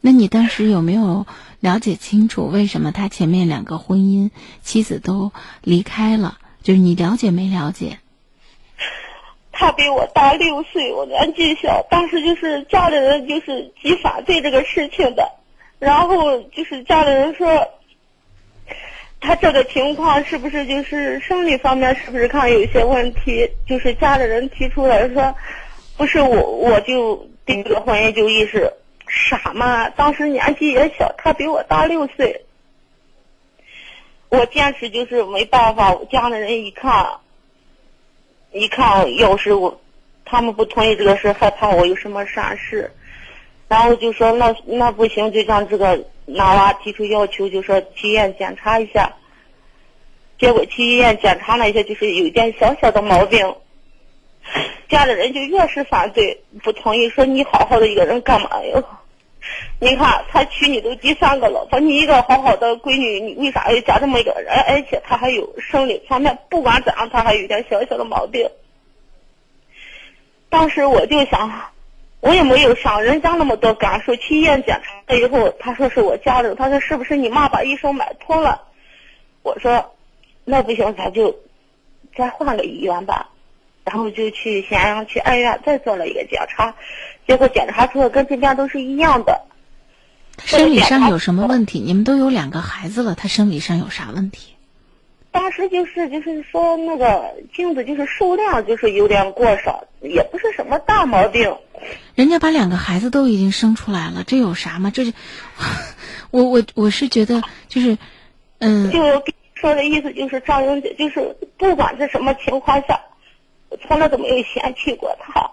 Speaker 3: 那你当时有没有了解清楚为什么他前面两个婚姻妻子都离开了？就是你了解没了解？
Speaker 12: 他比我大六岁，我年纪小，当时就是家里人就是极反对这个事情的，然后就是家里人说，他这个情况是不是就是生理方面是不是看有一些问题？就是家里人提出来说，不是我我就对这个婚姻就一直傻嘛，当时年纪也小，他比我大六岁。我坚持就是没办法，家里人一看，一看要是我，他们不同意这个事，害怕我有什么闪失，然后就说那那不行，就让这个男娃提出要求，就说去医院检查一下。结果去医院检查了一下，就是有一点小小的毛病，家里人就越是反对，不同意，说你好好的一个人干嘛呀？你看，他娶你都第三个老婆，你一个好好的闺女，你为啥要嫁这么一个人？而且他还有生理方面，不管怎样，他还有点小小的毛病。当时我就想，我也没有想人家那么多感受。去医院检查了以后，他说是我家人，他说是不是你妈把医生买通了？我说，那不行，咱就再换个医院吧。然后就去咸阳去二院再做了一个检查。结果检查出来跟这边都是一样的。
Speaker 3: 生理上有什么问题？你们都有两个孩子了，他生理上有啥问题？
Speaker 12: 当时就是就是说那个精子就是数量就是有点过少，也不是什么大毛病。
Speaker 3: 人家把两个孩子都已经生出来了，这有啥吗？这是我我我是觉得就是嗯。
Speaker 12: 就跟你说的意思就是张英姐，就是不管是什么情况下，我从来都没有嫌弃过他。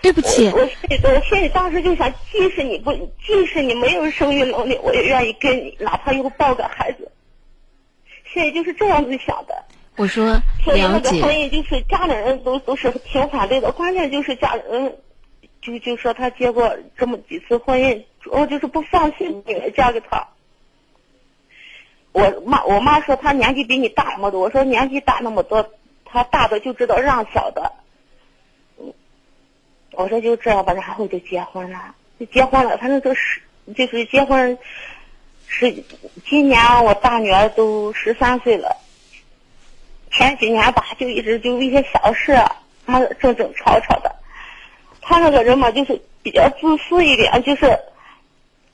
Speaker 3: 对不起，
Speaker 12: 我心里，我心里当时就想，即使你不，即使你没有生育能力，我也愿意跟你，哪怕以后抱个孩子。现在就是这样子想的。
Speaker 3: 我说了解。
Speaker 12: 所以那个婚姻就是家里人都都是挺反对的，关键就是家里人，就就说他结过这么几次婚姻，主要就是不放心女儿嫁给他。我妈我妈说他年纪比你大那么多，我说年纪大那么多，他大的就知道让小的。我说就这样吧，然后就结婚了，就结婚了。反正都是就是结婚，是今年我大女儿都十三岁了。前几年吧，就一直就一些小事，他争争吵吵的。他那个人嘛，就是比较自私一点，就是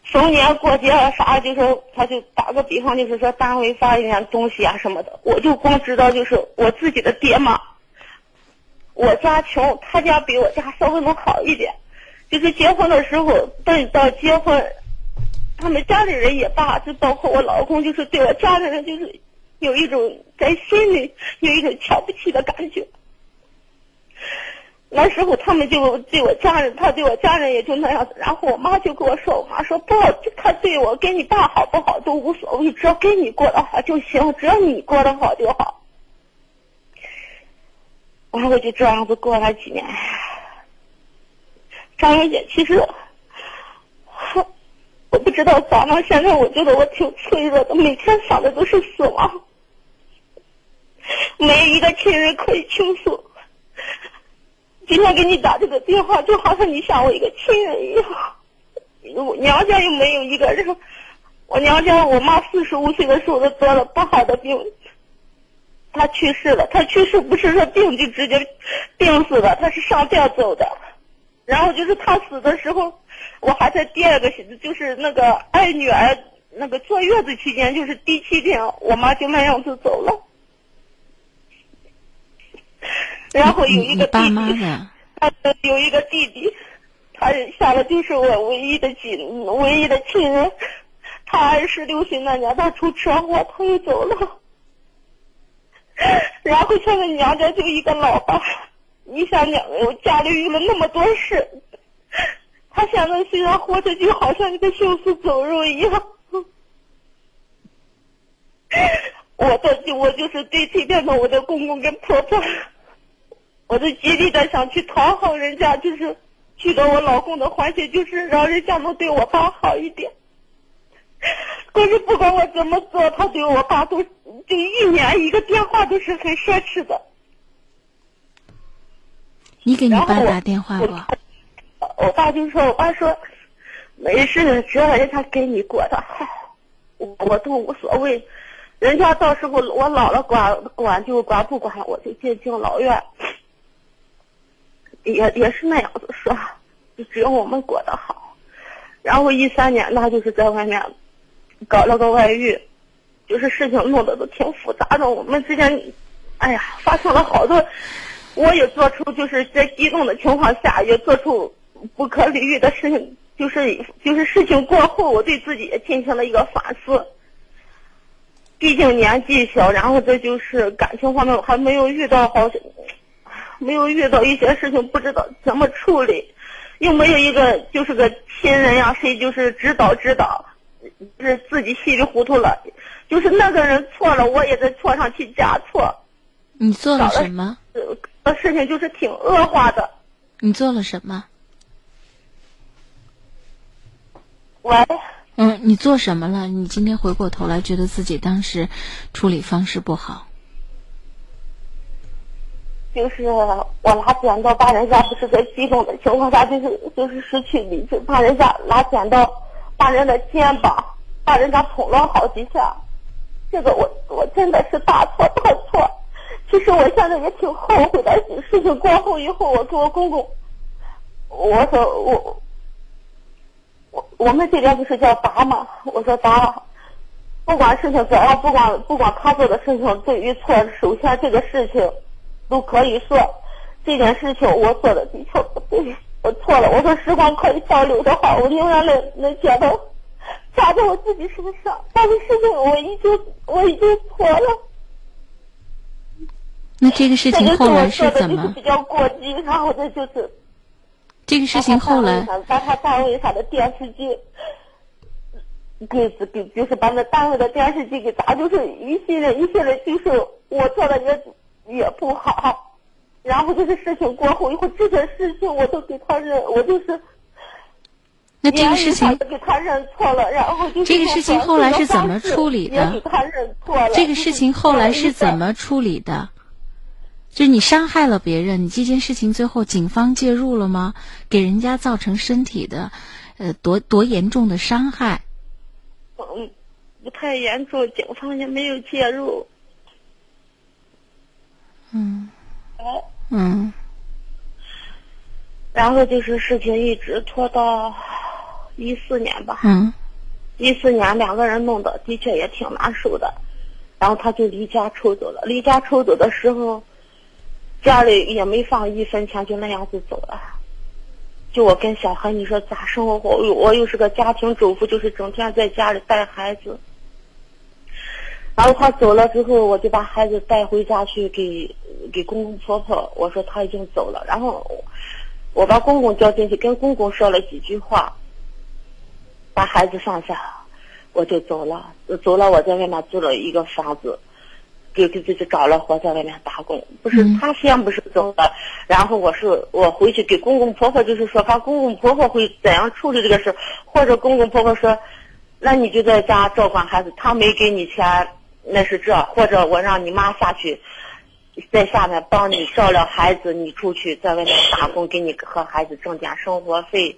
Speaker 12: 逢年过节啊啥，就是他就打个比方，就是说单位发一点东西啊什么的，我就光知道就是我自己的爹妈。我家穷，他家比我家稍微能好一点。就是结婚的时候，等到结婚，他们家里人也罢，就包括我老公，就是对我家里人，就是有一种在心里有一种瞧不起的感觉。那时候他们就对我家人，他对我家人也就那样子。然后我妈就跟我说：“我妈说不，他对我跟你爸好不好都无所谓，只要跟你过得好就行，只要你过得好就好。”然后我就这样子过了几年。张小姐，其实我不知道咋了，现在我觉得我挺脆弱的，每天想的都是死亡，没有一个亲人可以倾诉。今天给你打这个电话，就好像你像我一个亲人一样。我娘家又没有一个人，我娘家我妈四十五岁的时候得了不好的病。她去世了，她去世不是说病就直接病死了，她是上吊走的。然后就是她死的时候，我还在第二个就是那个爱女儿那个坐月子期间，就是第七天，我妈就那样子走了。然后有一个弟弟，他 有一个弟弟，他下了就是我唯一的亲唯一的亲人。他二十六岁那年他出车祸，他又走了。然后现在娘家就一个老爸，你想娘我家里遇了那么多事，他现在虽然活着就好像一个行尸走肉一样。我的我就是对这边的我的公公跟婆婆，我就极力的想去讨好人家，就是取得我老公的欢心，就是让人家能对我爸好一点。可是不管我怎么做，他对我爸都就一年一个电话都是很奢侈的。
Speaker 3: 你给你爸打电话不？
Speaker 12: 我爸就说，我爸说没事，只要人家给你过得好，我我都无所谓。人家到时候我老了管管就管，不管我就进敬老院。也也是那样子说，就只要我们过得好。然后一三年，那就是在外面。搞了个外遇，就是事情弄得都挺复杂的。我们之间，哎呀，发生了好多，我也做出就是在激动的情况下也做出不可理喻的事情。就是就是事情过后，我对自己也进行了一个反思。毕竟年纪小，然后这就是感情方面我还没有遇到好，没有遇到一些事情，不知道怎么处理，又没有一个就是个亲人呀，谁就是指导指导。是自己稀里糊涂了，就是那个人错了，我也在错上去加错。
Speaker 3: 你做了什么？
Speaker 12: 呃，事情就是挺恶化的。
Speaker 3: 你做了什么？
Speaker 12: 喂。
Speaker 3: 嗯，你做什么了？你今天回过头来，觉得自己当时处理方式不好。
Speaker 12: 就是我拿剪刀把人家，不是在激动的情况下，就是就是失去理智，把人家拿剪刀。把人的肩膀，把人家捅了好几下，这个我我真的是大错特错。其实我现在也挺后悔的。事情过后以后，我跟我公公，我说我我我们这边不是叫打吗？我说打，不管事情怎样，不管不管他做的事情对与错，首先这个事情都可以说，这件事情我做的的确不对。我错了，我说时光可以倒流的话，我宁愿那那剪刀扎在我自己身上。但是事情我已经我已经错了。
Speaker 3: 那这个事情后来是怎么？
Speaker 12: 比较过激，然后这就是
Speaker 3: 这个事情后来
Speaker 12: 把他单位上的电视机给给就是把那单位的电视机给砸，就是一系列一系列，就是我做的也也不好。然后就是事情过后以后，这些事情我都给他认，我就是。
Speaker 3: 那这个事情
Speaker 12: 给他认错了，然后就
Speaker 3: 这个事情后来是怎么处理的？
Speaker 12: 给他认错了。
Speaker 3: 这个事情后来是怎么处理的？就是你伤害了别人，你这件事情最后警方介入了吗？给人家造成身体的，呃，多多严重的伤害？
Speaker 12: 嗯，不太严重，警方也没有介入。
Speaker 3: 嗯。嗯，
Speaker 12: 然后就是事情一直拖到一四年吧。
Speaker 3: 嗯，
Speaker 12: 一四年两个人弄的的确也挺难受的，然后他就离家出走了。离家出走的时候，家里也没放一分钱，就那样子走了。就我跟小何，你说咋生活？我我又是个家庭主妇，就是整天在家里带孩子。然后他走了之后，我就把孩子带回家去给给公公婆婆。我说他已经走了，然后我把公公叫进去，跟公公说了几句话，把孩子放下，我就走了。走了，我在外面租了一个房子，给给自己找了活，在外面打工。不是他先不是走了，然后我是我回去给公公婆婆，就是说把公公婆婆会怎样处理这个事或者公公婆婆说，那你就在家照管孩子，他没给你钱。那是这，或者我让你妈下去，在下面帮你照料孩子，你出去在外面打工，给你和孩子挣点生活费；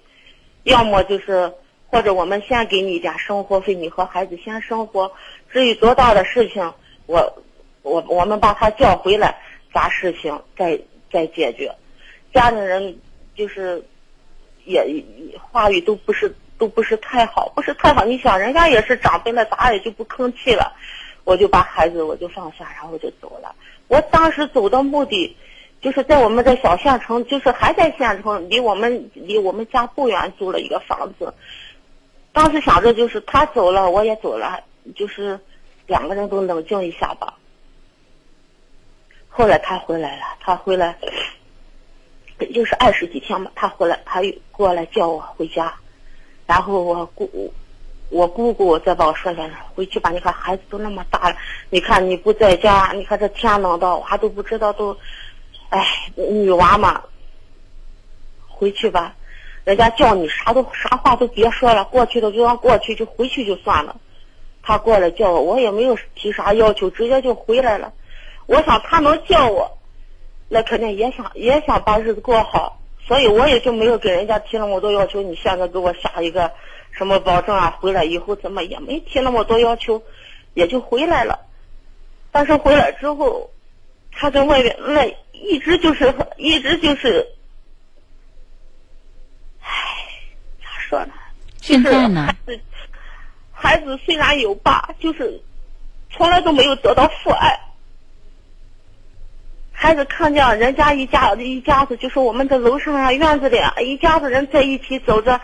Speaker 12: 要么就是，或者我们先给你一点生活费，你和孩子先生活。至于多大的事情，我我我们把他叫回来，啥事情再再解决。家里人就是也话语都不是都不是太好，不是太好。你想，人家也是长辈了，咱也就不吭气了。我就把孩子我就放下，然后我就走了。我当时走的目的，就是在我们这小县城，就是还在县城，离我们离我们家不远，租了一个房子。当时想着就是他走了，我也走了，就是两个人都冷静一下吧。后来他回来了，他回来就是二十几天吧，他回来，他又过来叫我回家，然后我姑。我姑姑再把我说下来回去吧。你看孩子都那么大了，你看你不在家，你看这天冷的，娃都不知道都，哎，女娃嘛，回去吧。人家叫你啥都啥话都别说了，过去的就让过去，就回去就算了。他过来叫我，我也没有提啥要求，直接就回来了。我想他能叫我，那肯定也想也想把日子过好，所以我也就没有给人家提那么多要求。你现在给我下一个。什么保证啊？回来以后怎么也没提那么多要求，也就回来了。但是回来之后，他在外面那一直就是一直就是，唉，咋说呢？
Speaker 3: 现在呢？
Speaker 12: 孩子，孩子虽然有爸，就是从来都没有得到父爱。孩子看见人家一家一家子，就是我们这楼上啊院子里啊一家子人在一起走着。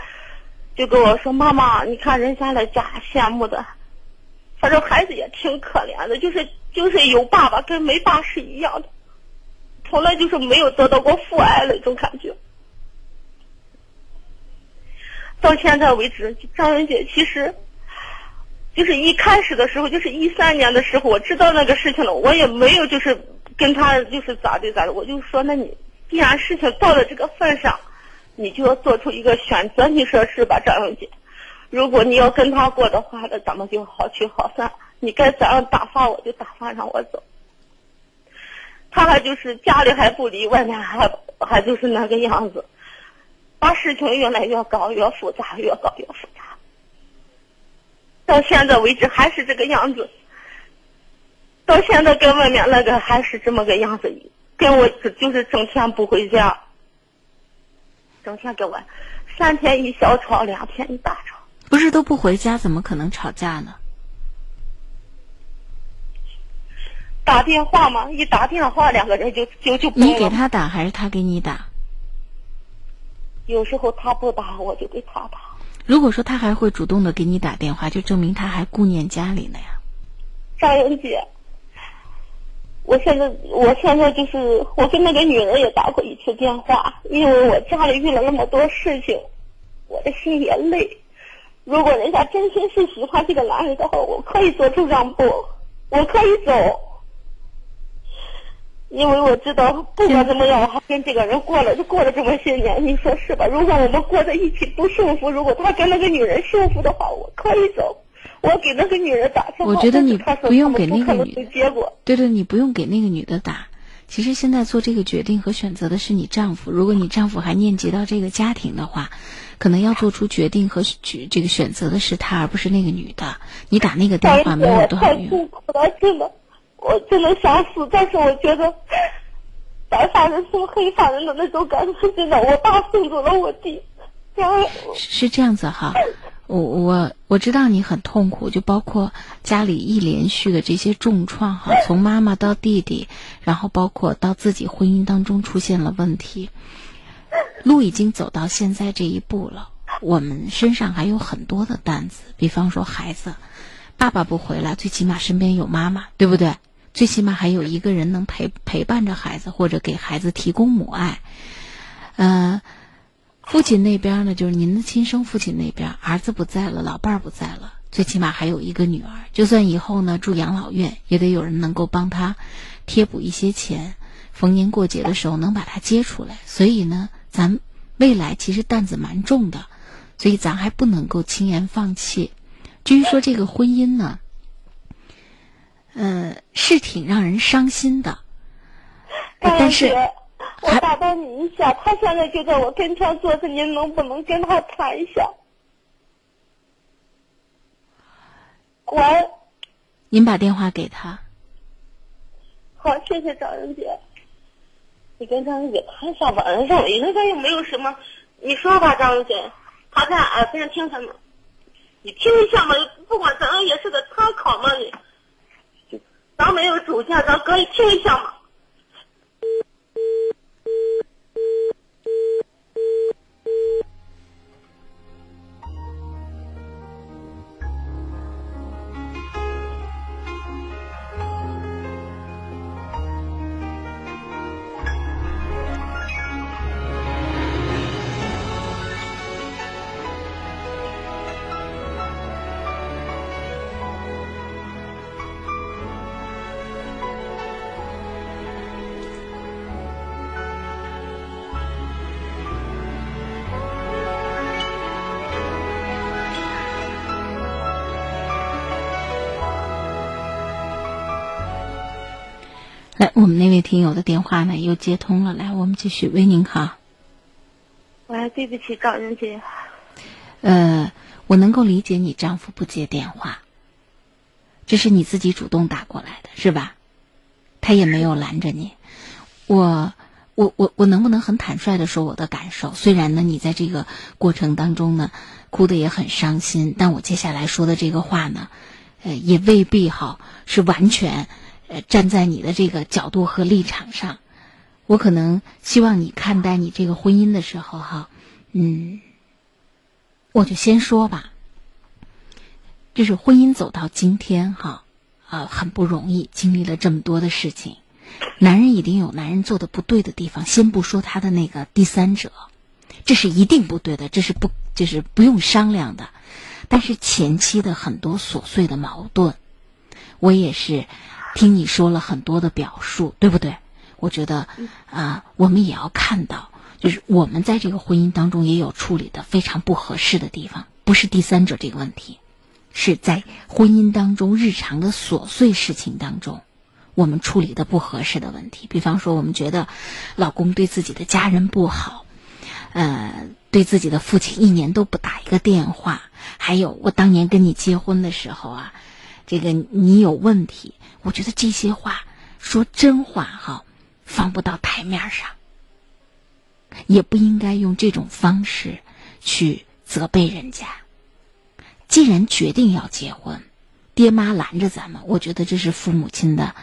Speaker 12: 就跟我说：“妈妈，你看人家的家羡慕的，反正孩子也挺可怜的，就是就是有爸爸跟没爸是一样的，从来就是没有得到过父爱那种感觉。到现在为止，张云姐其实，就是一开始的时候，就是一三年的时候，我知道那个事情了，我也没有就是跟他就是咋的咋的，我就说，那你既然事情到了这个份上。”你就要做出一个选择，你说是吧，张永杰？如果你要跟他过的话，那咱们就好聚好散。你该咋样打发我就打发，让我走。他还就是家里还不离，外面还还就是那个样子，把事情越来越搞越复杂，越搞越复杂。到现在为止还是这个样子。到现在跟外面那个还是这么个样子，跟我就是整天不回家。整天给我三天一小吵，两天一大吵。
Speaker 3: 不是都不回家，怎么可能吵架呢？
Speaker 12: 打电话嘛，一打电话，两个人就就就。
Speaker 3: 你给他打还是他给你打？
Speaker 12: 有时候他不打，我就给他打。
Speaker 3: 如果说他还会主动的给你打电话，就证明他还顾念家里呢呀。
Speaker 12: 张英姐。我现在，我现在就是，我跟那个女人也打过一次电话，因为我家里遇了那么多事情，我的心也累。如果人家真心是喜欢这个男人的话，我可以做出让步，我可以走，因为我知道不管怎么样，我还跟这个人过了，就过了这么些年，你说是吧？如果我们过在一起不幸福，如果他跟那个女人幸福的话，我可以走。我给那个女人打电话，
Speaker 3: 我觉得你不用给那个女的
Speaker 12: 结果。
Speaker 3: 对对，你不用给那个女的打。其实现在做这个决定和选择的是你丈夫。如果你丈夫还念及到这个家庭的话，可能要做出决定和举这个选择的是他，而不是那个女的。你打那个电话没有多少用。太
Speaker 12: 痛苦了，真的，我真的想死。但是我觉得，白发人送黑发人的那种感觉，真的，我爸送走了我弟。
Speaker 3: 然后是这样子哈。我我我知道你很痛苦，就包括家里一连续的这些重创哈，从妈妈到弟弟，然后包括到自己婚姻当中出现了问题，路已经走到现在这一步了。我们身上还有很多的担子，比方说孩子，爸爸不回来，最起码身边有妈妈，对不对？最起码还有一个人能陪陪伴着孩子，或者给孩子提供母爱，嗯。父亲那边呢，就是您的亲生父亲那边，儿子不在了，老伴儿不在了，最起码还有一个女儿。就算以后呢住养老院，也得有人能够帮他贴补一些钱，逢年过节的时候能把他接出来。所以呢，咱未来其实担子蛮重的，所以咱还不能够轻言放弃。至于说这个婚姻呢，呃，是挺让人伤心的，但是。
Speaker 12: 我打断你一下，他现在就在我跟前坐着，您能不能跟他谈一下？喂。
Speaker 3: 您把电话给他。
Speaker 12: 好，谢谢张英姐。你跟张英姐谈一下吧，人家人家又没有什么，你说吧，张姐，他在耳边听什么？你听一下嘛，不管怎样也是个参考嘛，你，咱没有主见，咱可以听一下嘛。
Speaker 3: 来，我们那位听友的电话呢又接通了，来，我们继续。喂，您好。
Speaker 12: 喂，对不起，高人姐。
Speaker 3: 呃，我能够理解你丈夫不接电话，这是你自己主动打过来的，是吧？他也没有拦着你。我，我，我，我能不能很坦率的说我的感受？虽然呢，你在这个过程当中呢，哭的也很伤心，但我接下来说的这个话呢，呃，也未必哈是完全。呃，站在你的这个角度和立场上，我可能希望你看待你这个婚姻的时候，哈，嗯，我就先说吧，就是婚姻走到今天，哈，啊，很不容易，经历了这么多的事情，男人一定有男人做的不对的地方，先不说他的那个第三者，这是一定不对的，这是不，就是不用商量的，但是前期的很多琐碎的矛盾，我也是。听你说了很多的表述，对不对？我觉得啊，我们也要看到，就是我们在这个婚姻当中也有处理的非常不合适的地方，不是第三者这个问题，是在婚姻当中日常的琐碎事情当中，我们处理的不合适的问题。比方说，我们觉得老公对自己的家人不好，呃，对自己的父亲一年都不打一个电话，还有我当年跟你结婚的时候啊，这个你有问题。我觉得这些话说真话哈，放不到台面上，也不应该用这种方式去责备人家。既然决定要结婚，爹妈拦着咱们，我觉得这是父母亲的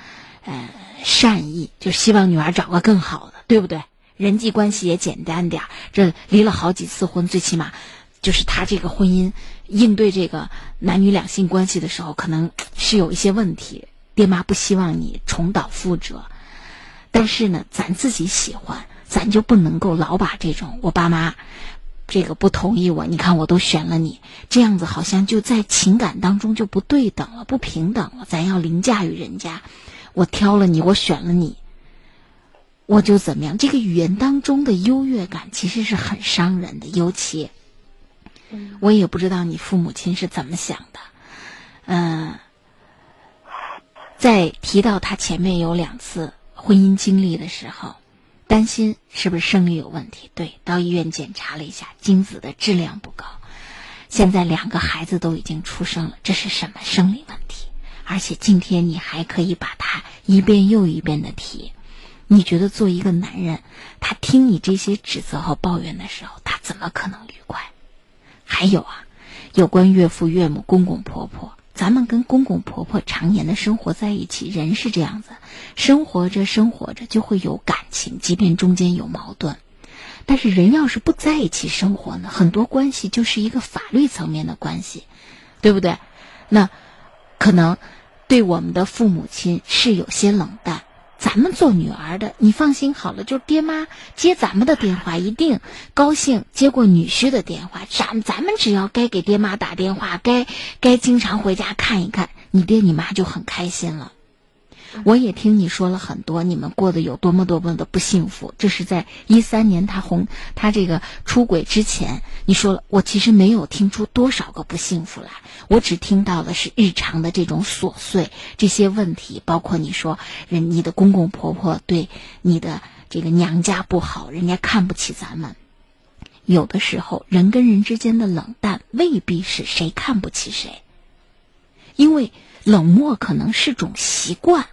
Speaker 3: 呃善意，就希望女儿找个更好的，对不对？人际关系也简单点这离了好几次婚，最起码就是他这个婚姻应对这个男女两性关系的时候，可能是有一些问题。爹妈不希望你重蹈覆辙，但是呢，咱自己喜欢，咱就不能够老把这种我爸妈这个不同意我，你看我都选了你，这样子好像就在情感当中就不对等了，不平等了。咱要凌驾于人家，我挑了你，我选了你，我就怎么样？这个语言当中的优越感其实是很伤人的，尤其，我也不知道你父母亲是怎么想的，嗯。在提到他前面有两次婚姻经历的时候，担心是不是生理有问题？对，到医院检查了一下，精子的质量不高。现在两个孩子都已经出生了，这是什么生理问题？而且今天你还可以把他一遍又一遍的提，你觉得做一个男人，他听你这些指责和抱怨的时候，他怎么可能愉快？还有啊，有关岳父岳母、公公婆婆。咱们跟公公婆婆常年的生活在一起，人是这样子，生活着生活着就会有感情，即便中间有矛盾，但是人要是不在一起生活呢，很多关系就是一个法律层面的关系，对不对？那可能对我们的父母亲是有些冷淡。咱们做女儿的，你放心好了，就是爹妈接咱们的电话，一定高兴接过女婿的电话。咱咱们只要该给爹妈打电话，该该经常回家看一看，你爹你妈就很开心了。我也听你说了很多，你们过得有多么多么的不幸福。这是在一三年他红他这个出轨之前，你说了，我其实没有听出多少个不幸福来，我只听到的是日常的这种琐碎这些问题，包括你说人你的公公婆婆对你的这个娘家不好，人家看不起咱们。有的时候，人跟人之间的冷淡未必是谁看不起谁，因为冷漠可能是种习惯。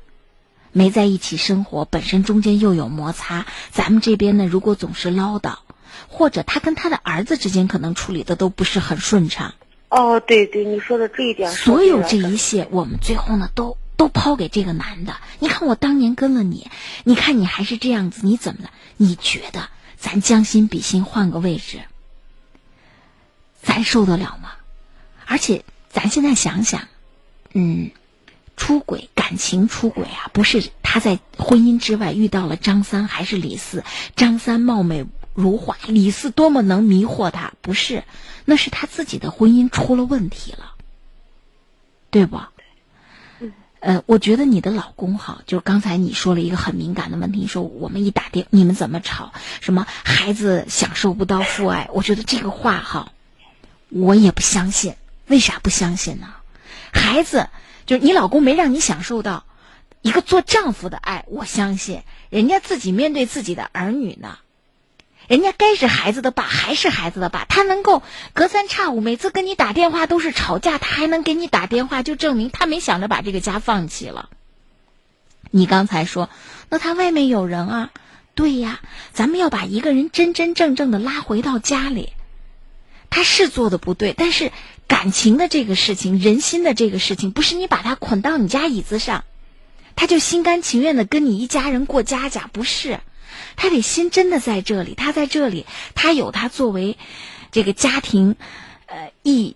Speaker 3: 没在一起生活，本身中间又有摩擦。咱们这边呢，如果总是唠叨，或者他跟他的儿子之间可能处理的都不是很顺畅。
Speaker 12: 哦，对对，你说的这一点。
Speaker 3: 所有这一切，我们最后呢，都都抛给这个男的。你看我当年跟了你，你看你还是这样子，你怎么了？你觉得咱将心比心，换个位置，咱受得了吗？而且咱现在想想，嗯，出轨、感情出轨啊，不是他在婚姻之外遇到了张三还是李四？张三貌美如花，李四多么能迷惑他？不是。那是他自己的婚姻出了问题了，对不？呃，我觉得你的老公哈，就是刚才你说了一个很敏感的问题，你说我们一打电，你们怎么吵？什么孩子享受不到父爱？我觉得这个话哈，我也不相信。为啥不相信呢？孩子就是你老公没让你享受到一个做丈夫的爱，我相信人家自己面对自己的儿女呢。人家该是孩子的爸，还是孩子的爸。他能够隔三差五，每次跟你打电话都是吵架，他还能给你打电话，就证明他没想着把这个家放弃了。你刚才说，那他外面有人啊？对呀，咱们要把一个人真真正正的拉回到家里。他是做的不对，但是感情的这个事情，人心的这个事情，不是你把他捆到你家椅子上，他就心甘情愿的跟你一家人过家家，不是。他得心真的在这里，他在这里，他有他作为这个家庭，呃，一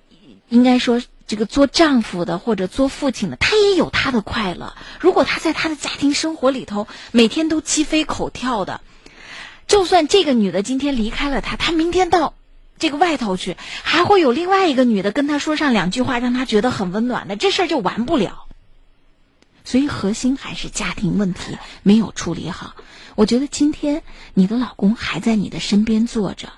Speaker 3: 应该说这个做丈夫的或者做父亲的，他也有他的快乐。如果他在他的家庭生活里头每天都鸡飞狗跳的，就算这个女的今天离开了他，他明天到这个外头去，还会有另外一个女的跟他说上两句话，让他觉得很温暖的，这事儿就完不了。所以核心还是家庭问题没有处理好。我觉得今天你的老公还在你的身边坐着，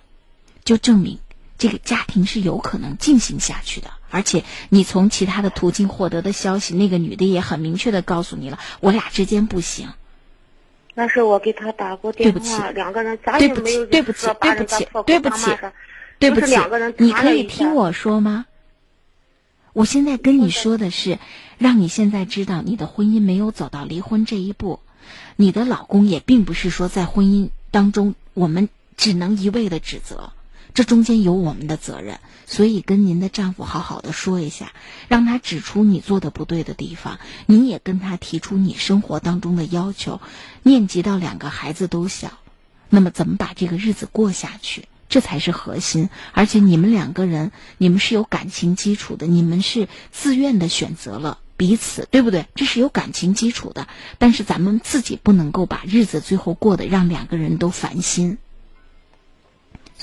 Speaker 3: 就证明这个家庭是有可能进行下去的。而且你从其他的途径获得的消息，那个女的也很明确的告诉你了，我俩之间不行。
Speaker 12: 那是我给他打过电话，两个人咋也没有
Speaker 3: 对不起，对不起，对不起，对不起，你可以听我说吗？我现在跟你说的是，让你现在知道你的婚姻没有走到离婚这一步。你的老公也并不是说在婚姻当中，我们只能一味的指责，这中间有我们的责任，所以跟您的丈夫好好的说一下，让他指出你做的不对的地方，你也跟他提出你生活当中的要求，念及到两个孩子都小，那么怎么把这个日子过下去，这才是核心。而且你们两个人，你们是有感情基础的，你们是自愿的选择了。彼此对不对？这是有感情基础的，但是咱们自己不能够把日子最后过得让两个人都烦心，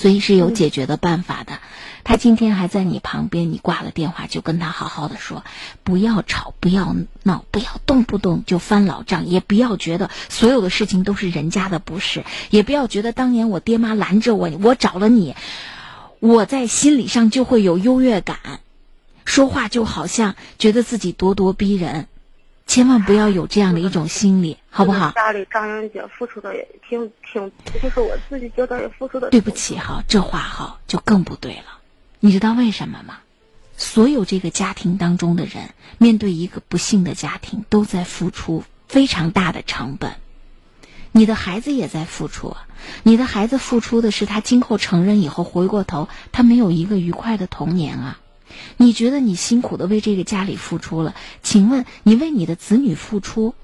Speaker 3: 所以是有解决的办法的。他今天还在你旁边，你挂了电话就跟他好好的说，不要吵，不要闹，不要动不动就翻老账，也不要觉得所有的事情都是人家的不是，也不要觉得当年我爹妈拦着我，我找了你，我在心理上就会有优越感。说话就好像觉得自己咄咄逼人，千万不要有这样的一种心理，好不好？
Speaker 12: 家里张英姐付出的也挺挺，就是我自己觉得也付出的。
Speaker 3: 对不起哈，这话哈就更不对了。你知道为什么吗？所有这个家庭当中的人，面对一个不幸的家庭，都在付出非常大的成本。你的孩子也在付出，你的孩子付出的是他今后成人以后回过头，他没有一个愉快的童年啊。你觉得你辛苦的为这个家里付出了？请问你为你的子女付出，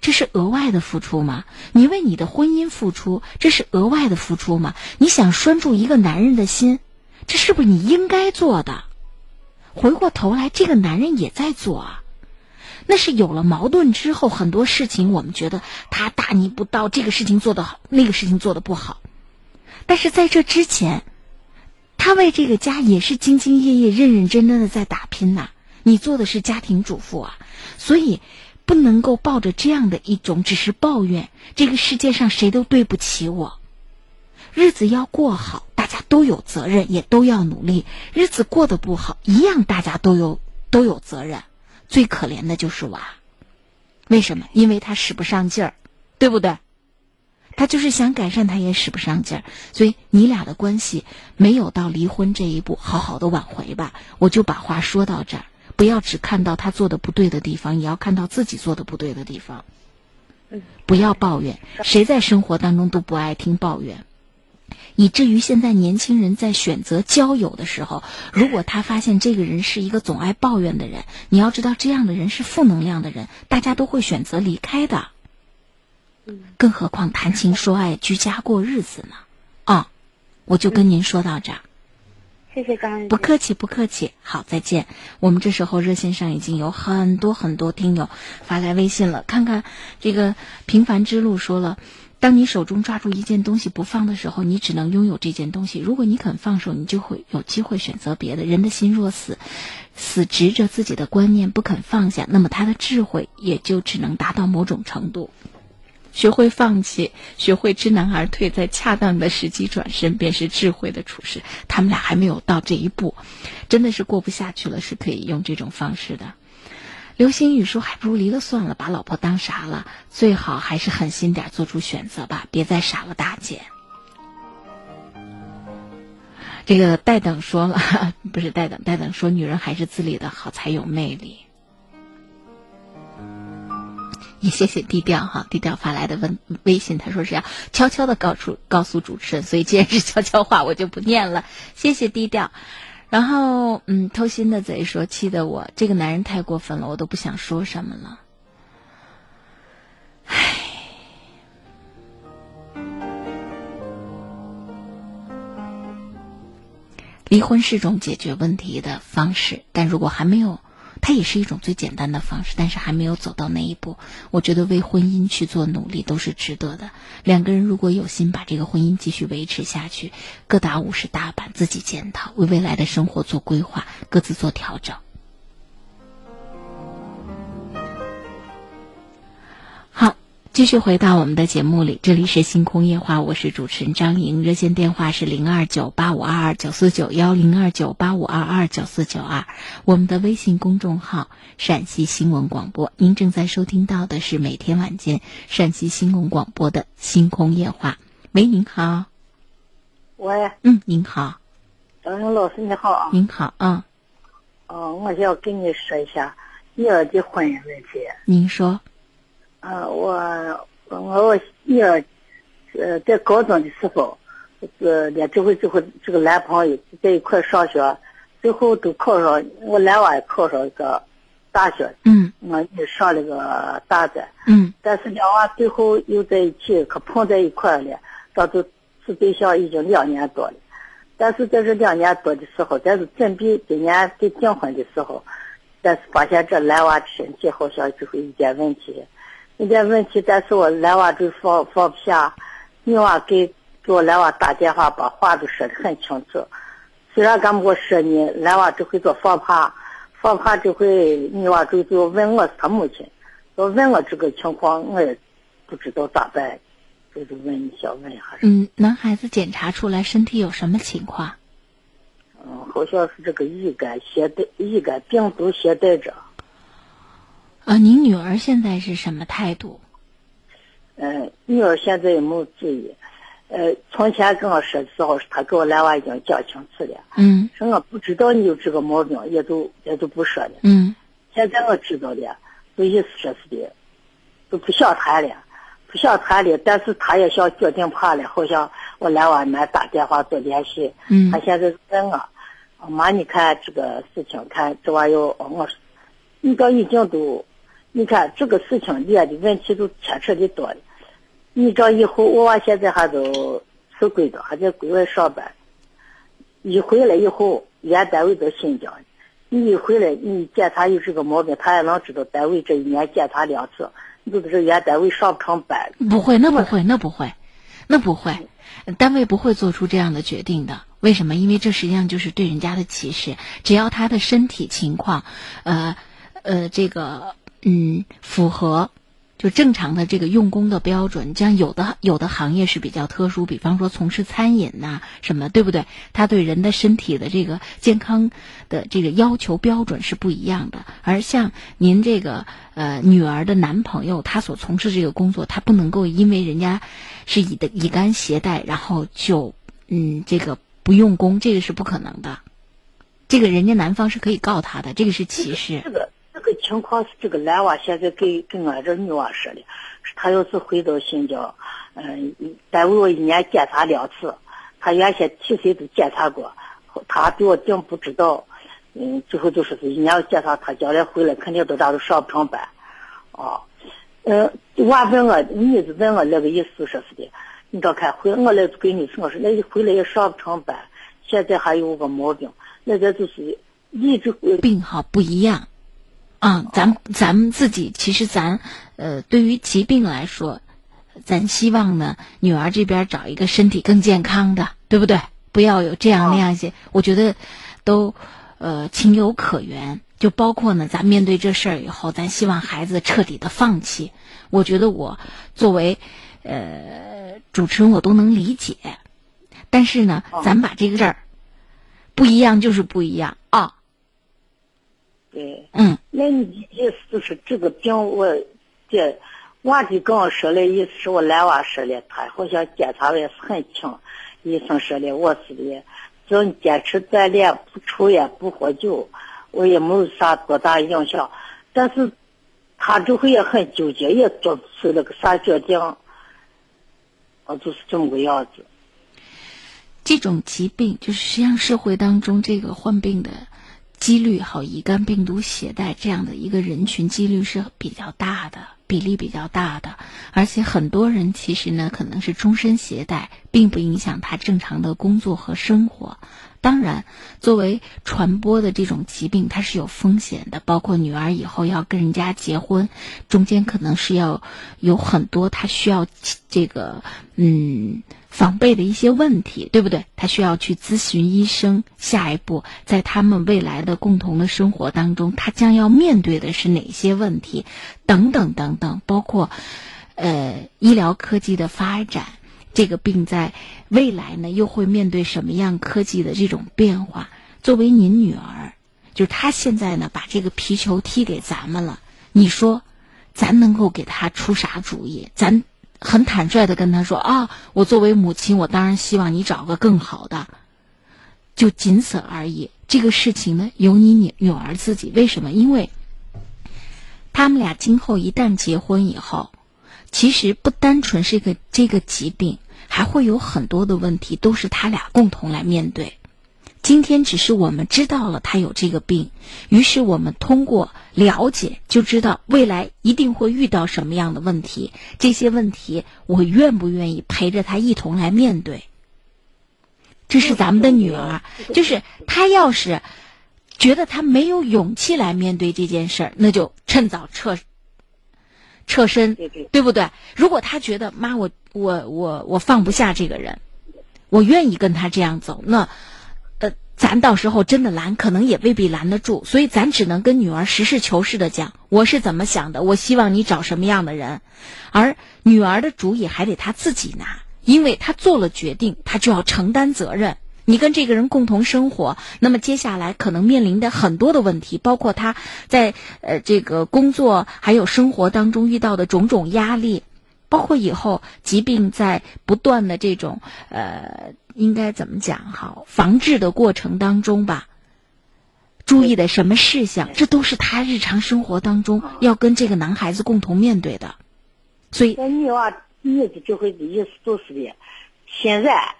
Speaker 3: 这是额外的付出吗？你为你的婚姻付出，这是额外的付出吗？你想拴住一个男人的心，这是不是你应该做的？回过头来，这个男人也在做啊。那是有了矛盾之后，很多事情我们觉得他大逆不道，这个事情做得好，那个事情做得不好。但是在这之前。他为这个家也是兢兢业业、认认真真的在打拼呐。你做的是家庭主妇啊，所以不能够抱着这样的一种只是抱怨，这个世界上谁都对不起我。日子要过好，大家都有责任，也都要努力。日子过得不好，一样大家都有都有责任。最可怜的就是娃，为什么？因为他使不上劲儿，对不对？他就是想改善，他也使不上劲儿，所以你俩的关系没有到离婚这一步，好好的挽回吧。我就把话说到这儿，不要只看到他做的不对的地方，也要看到自己做的不对的地方。不要抱怨，谁在生活当中都不爱听抱怨。以至于现在年轻人在选择交友的时候，如果他发现这个人是一个总爱抱怨的人，你要知道这样的人是负能量的人，大家都会选择离开的。更何况谈情说爱、居家过日子呢？啊，我就跟您说到这儿。
Speaker 12: 谢谢张人。
Speaker 3: 不客气，不客气。好，再见。我们这时候热线上已经有很多很多听友发来微信了，看看这个平凡之路说了。当你手中抓住一件东西不放的时候，你只能拥有这件东西。如果你肯放手，你就会有机会选择别的。人的心若死，死执着自己的观念不肯放下，那么他的智慧也就只能达到某种程度。学会放弃，学会知难而退，在恰当的时机转身，便是智慧的处事。他们俩还没有到这一步，真的是过不下去了，是可以用这种方式的。刘星宇说：“还不如离了算了，把老婆当啥了？最好还是狠心点，做出选择吧，别再傻了大姐。”这个戴等说了，不是戴等，戴等说：“女人还是自立的好，才有魅力。”也谢谢低调哈，低调发来的问微信，他说是要悄悄的告诉告诉主持人，所以既然是悄悄话，我就不念了。谢谢低调。然后，嗯，偷心的贼说：“气得我这个男人太过分了，我都不想说什么了。”唉，离婚是种解决问题的方式，但如果还没有，它也是一种最简单的方式，但是还没有走到那一步，我觉得为婚姻去做努力都是值得的。两个人如果有心把这个婚姻继续维持下去，各打五十大板，自己检讨，为未来的生活做规划，各自做调整。继续回到我们的节目里，这里是星空夜话，我是主持人张莹，热线电话是零二九八五二二九四九幺零二九八五二二九四九二，我们的微信公众号陕西新闻广播，您正在收听到的是每天晚间陕西新闻广播的星空夜话。喂，您好。
Speaker 13: 喂。
Speaker 3: 嗯，您好。
Speaker 13: 张莹老师你好啊。
Speaker 3: 您好啊。
Speaker 13: 哦，我想跟你说一下女儿的婚姻问题。
Speaker 3: 您说。
Speaker 13: 呃，我我我女儿，呃，在高中的时候，呃，连这回这回这个男朋友在一块上学，最后都考上，我男娃也考上一个大学，
Speaker 3: 嗯，
Speaker 13: 我也上了个大专，
Speaker 3: 嗯，
Speaker 13: 但是两娃最后又在一起，可碰在一块了，到都处对象已经两年多了，但是在这两年多的时候，但是准备今年得订婚的时候，但是发现这男娃的身体好像就会有点问题。有点问题，但是我男娃就放放不下，女娃给给我男娃打电话，把话都说得很清楚。虽然敢给我说呢，男娃这回做放怕，放怕这回女娃就就问我是他母亲，就问我这个情况，我也不知道咋办，就就问你想问一下。
Speaker 3: 嗯，男孩子检查出来身体有什么情况？
Speaker 13: 嗯，好像是这个乙肝携带乙肝病毒携带者。
Speaker 3: 啊，您女儿现在是什么态度？
Speaker 13: 嗯，女儿现在也没注意。呃，从前跟我说的时候，她跟我男娃已经讲清楚了。
Speaker 3: 嗯。
Speaker 13: 说我不知道你有这个毛病，也都也都不说了。
Speaker 3: 嗯。
Speaker 13: 现在我知道了，就意思说是的，都不想谈了，不想谈了。但是她也想决定怕了，好像我男娃们打电话做联系。
Speaker 3: 嗯。
Speaker 13: 她现在问我，妈，你看这个事情，看这玩意儿，我说，你这已经都。你看这个事情里的问题都牵扯的多了。你这以后，我娃现在还都是归的，还在国外上班。一回来以后，原单位在新疆。你一回来，你检查有这个毛病，他也能知道单位这一年检查两次。你都是原单位上不成班。
Speaker 3: 不会，那不会，那不会，那不会，单位不会做出这样的决定的。为什么？因为这实际上就是对人家的歧视。只要他的身体情况，呃，呃，这个。嗯，符合就正常的这个用工的标准。像有的有的行业是比较特殊，比方说从事餐饮呐什么，对不对？他对人的身体的这个健康的这个要求标准是不一样的。而像您这个呃女儿的男朋友，他所从事这个工作，他不能够因为人家是乙的乙肝携带，然后就嗯这个不用功，这个是不可能的。这个人家男方是可以告他的，这个是歧视。
Speaker 13: 情况是这个男娃现在跟跟俺这女娃说的，他要是回到新疆，嗯，单位我一年检查两次，他原先七岁都检查过，他比我定不知道，嗯，最后就说是一年检查，他将来回来肯定都咋都上不上班，啊，嗯，娃问我，女子问我那个意思说是的，你照看回我来跟你说我说，那回来也上不上班，现在还有个毛病，那个就是一直
Speaker 3: 病号不一样，啊，咱咱们自己其实咱呃，对于疾病来说。咱希望呢，女儿这边找一个身体更健康的，对不对？不要有这样那样一些，我觉得都呃情有可原。就包括呢，咱面对这事儿以后，咱希望孩子彻底的放弃。我觉得我作为呃主持人，我都能理解。但是呢，咱把这个事儿不一样就是不一样啊。
Speaker 13: 对，
Speaker 3: 嗯，
Speaker 13: 那你意思就是这个病我这。娃就跟我说了意思是我来娃说的，他好像检查的也是很轻。医生说的，我是的，只要你坚持锻炼，不抽烟，不喝酒，我也没有啥多大影响。但是，他这回也很纠结，也做不出那个啥决定。我就是这么个样子。
Speaker 3: 这种疾病，就是实际上社会当中这个患病的几率，好乙肝病毒携带这样的一个人群几率是比较大的。比例比较大的，而且很多人其实呢可能是终身携带，并不影响他正常的工作和生活。当然，作为传播的这种疾病，它是有风险的，包括女儿以后要跟人家结婚，中间可能是要有很多他需要这个嗯。防备的一些问题，对不对？他需要去咨询医生。下一步，在他们未来的共同的生活当中，他将要面对的是哪些问题？等等等等，包括，呃，医疗科技的发展，这个病在未来呢，又会面对什么样科技的这种变化？作为您女儿，就是她现在呢，把这个皮球踢给咱们了。你说，咱能够给她出啥主意？咱？很坦率的跟她说啊，我作为母亲，我当然希望你找个更好的，就仅此而已。这个事情呢，由你女女儿自己。为什么？因为他们俩今后一旦结婚以后，其实不单纯是一个这个疾病，还会有很多的问题，都是他俩共同来面对。今天只是我们知道了他有这个病，于是我们通过了解就知道未来一定会遇到什么样的问题。这些问题，我愿不愿意陪着他一同来面对？这是咱们的女儿，就是她要是觉得她没有勇气来面对这件事儿，那就趁早撤撤身，对不对？如果他觉得妈，我我我我放不下这个人，我愿意跟他这样走，那。呃咱到时候真的拦，可能也未必拦得住，所以咱只能跟女儿实事求是的讲，我是怎么想的，我希望你找什么样的人，而女儿的主意还得她自己拿，因为她做了决定，她就要承担责任。你跟这个人共同生活，那么接下来可能面临的很多的问题，包括他在呃这个工作还有生活当中遇到的种种压力，包括以后疾病在不断的这种呃。应该怎么讲好？防治的过程当中吧，注意的什么事项，这都是他日常生活当中要跟这个男孩子共同面对的。所以，
Speaker 13: 女娃女子就会的意思就是的，现在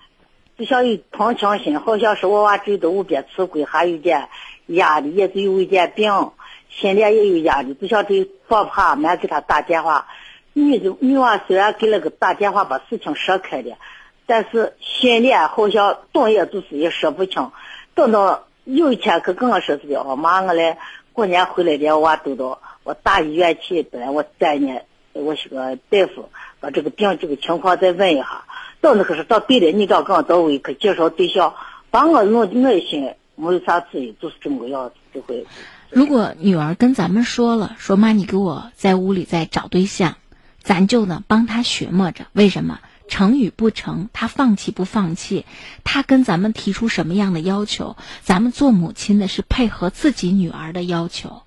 Speaker 13: 就像有同情心，好像是我娃这都无边吃亏，还有点压力，也是有一点病，心里也有压力，就像这防怕没给他打电话。女的女娃虽然给了个打电话，把事情说开了。但是心里好像动也就是也说不清，等到有一天可跟我说是的，我妈我来过年回来的，我娃都到我大医院去，本来我再呢，我是个大夫，把这个病这个情况再问一下。到那个时候到对了，你到跟我到位，可介绍对象，把我弄内心没有啥主意，就是这么个样子，就会。
Speaker 3: 如果女儿跟咱们说了，说妈，你给我在屋里再找对象，咱就呢帮她寻摸着，为什么？成与不成，他放弃不放弃，他跟咱们提出什么样的要求，咱们做母亲的是配合自己女儿的要求。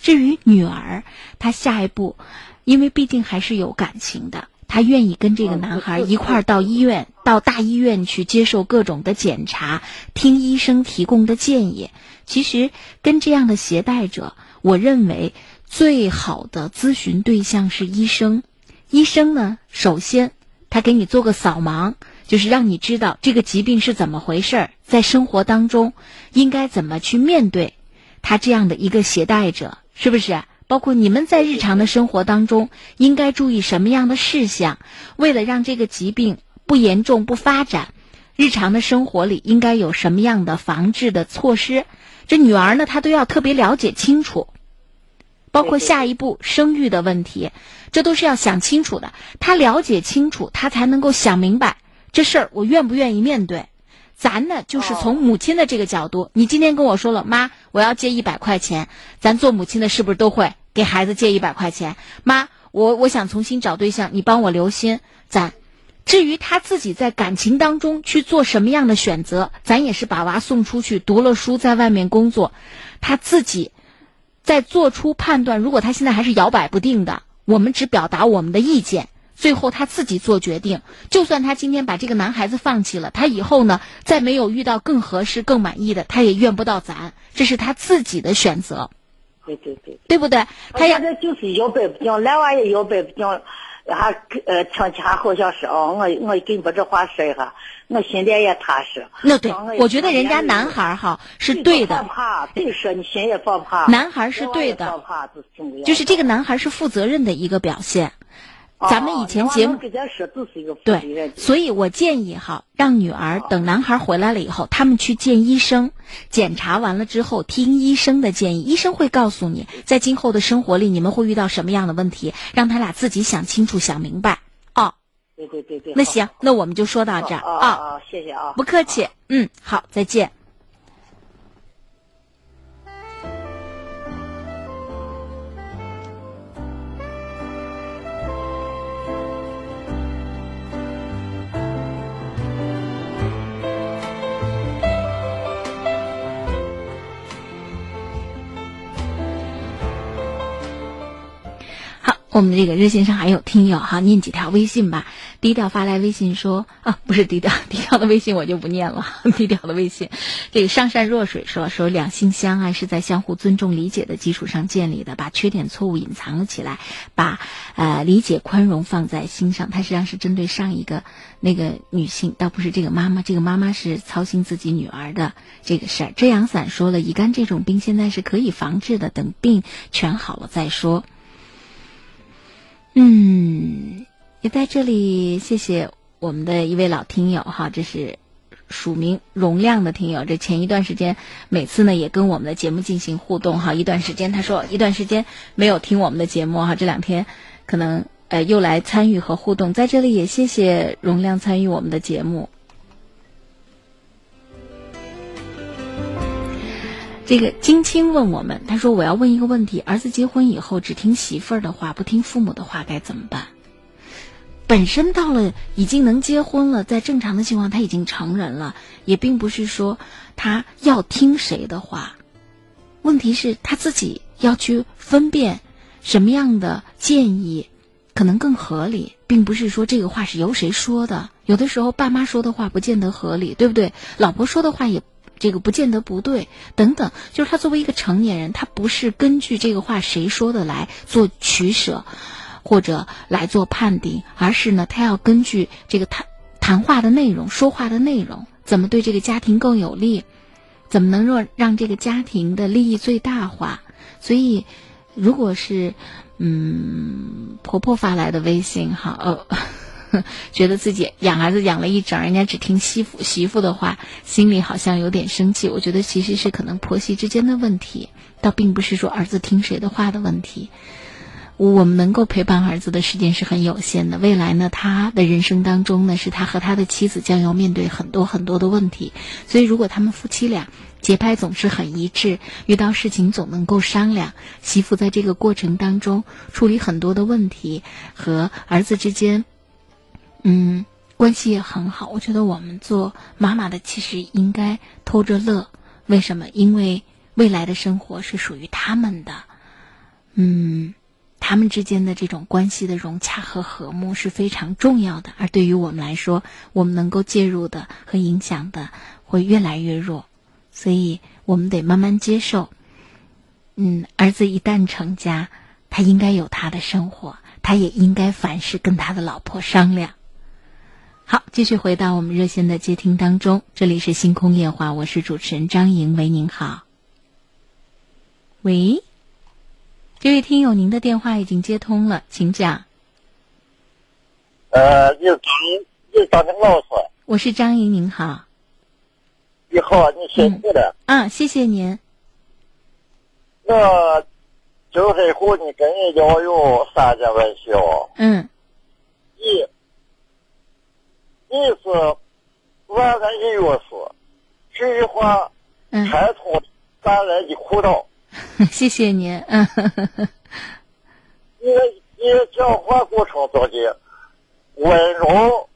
Speaker 3: 至于女儿，她下一步，因为毕竟还是有感情的，她愿意跟这个男孩一块儿到医院，到大医院去接受各种的检查，听医生提供的建议。其实跟这样的携带者，我认为最好的咨询对象是医生。医生呢，首先。他给你做个扫盲，就是让你知道这个疾病是怎么回事儿，在生活当中应该怎么去面对他这样的一个携带者，是不是？包括你们在日常的生活当中应该注意什么样的事项，为了让这个疾病不严重、不发展，日常的生活里应该有什么样的防治的措施？这女儿呢，她都要特别了解清楚，包括下一步生育的问题，这都是要想清楚的。她了解清楚，她才能够想明白这事儿我愿不愿意面对。咱呢，就是从母亲的这个角度，你今天跟我说了，妈，我要借一百块钱，咱做母亲的是不是都会给孩子借一百块钱？妈，我我想重新找对象，你帮我留心。咱，至于他自己在感情当中去做什么样的选择，咱也是把娃送出去读了书，在外面工作，他自己在做出判断。如果他现在还是摇摆不定的，我们只表达我们的意见。最后他自己做决定，就算他今天把这个男孩子放弃了，他以后呢再没有遇到更合适、更满意的，他也怨不到咱，这是他自己的选择。
Speaker 13: 对对对，
Speaker 3: 对不对？
Speaker 13: 他现在就是摇摆不定，来娃也摇摆不定，还呃听起还好像是哦，我我给你把这话说一下，我心里也踏实。
Speaker 3: 那对，我觉得人家男孩哈是对的。
Speaker 13: 怕，别说你心也放怕。
Speaker 3: 男孩是对的，就是这个男孩是负责任的一个表现。咱们以前节目对，所以我建议哈，让女儿等男孩回来了以后，他们去见医生，检查完了之后听医生的建议，医生会告诉你，在今后的生活里你们会遇到什么样的问题，让他俩自己想清楚、想明白。哦，
Speaker 13: 对对对对，
Speaker 3: 那行，那我们就说到这儿。
Speaker 13: 啊，谢谢啊，
Speaker 3: 不客气，嗯，好，再见。我们这个热线上还有听友哈，念几条微信吧。低调发来微信说啊，不是低调，低调的微信我就不念了。低调的微信，这个上善若水说说两性相爱是在相互尊重理解的基础上建立的，把缺点错误隐藏了起来，把呃理解宽容放在心上。他实际上是针对上一个那个女性，倒不是这个妈妈。这个妈妈是操心自己女儿的这个事儿。遮阳伞说了，乙肝这种病现在是可以防治的，等病全好了再说。嗯，也在这里谢谢我们的一位老听友哈，这是署名容量的听友。这前一段时间每次呢也跟我们的节目进行互动哈，一段时间他说一段时间没有听我们的节目哈，这两天可能呃又来参与和互动，在这里也谢谢容量参与我们的节目。这个金青问我们，他说：“我要问一个问题，儿子结婚以后只听媳妇儿的话，不听父母的话，该怎么办？”本身到了已经能结婚了，在正常的情况，他已经成人了，也并不是说他要听谁的话。问题是他自己要去分辨什么样的建议可能更合理，并不是说这个话是由谁说的。有的时候，爸妈说的话不见得合理，对不对？老婆说的话也。这个不见得不对，等等，就是他作为一个成年人，他不是根据这个话谁说的来做取舍，或者来做判定，而是呢，他要根据这个谈谈话的内容、说话的内容，怎么对这个家庭更有利，怎么能让让这个家庭的利益最大化。所以，如果是嗯婆婆发来的微信，哈，呃。觉得自己养儿子养了一整，人家只听媳妇媳妇的话，心里好像有点生气。我觉得其实是可能婆媳之间的问题，倒并不是说儿子听谁的话的问题。我们能够陪伴儿子的时间是很有限的。未来呢，他的人生当中呢，是他和他的妻子将要面对很多很多的问题。所以，如果他们夫妻俩节拍总是很一致，遇到事情总能够商量，媳妇在这个过程当中处理很多的问题，和儿子之间。嗯，关系也很好。我觉得我们做妈妈的其实应该偷着乐。为什么？因为未来的生活是属于他们的。嗯，他们之间的这种关系的融洽和和睦是非常重要的。而对于我们来说，我们能够介入的和影响的会越来越弱。所以我们得慢慢接受。嗯，儿子一旦成家，他应该有他的生活，他也应该凡事跟他的老婆商量。好，继续回到我们热线的接听当中，这里是星空夜话，我是主持人张莹，喂，您好。喂，这位听友，您的电话已经接通了，请讲。
Speaker 14: 呃，你是张，你是张明老师。
Speaker 3: 我是张莹，您好。
Speaker 14: 你好，你辛苦了。
Speaker 3: 啊，谢谢您。
Speaker 14: 我就是和你跟你聊有三件问题哦。
Speaker 3: 嗯。
Speaker 14: 一，你是万安音乐师，这句话开通带来的苦恼。
Speaker 3: 谢谢您。嗯。
Speaker 14: 你你讲话过程中的温柔、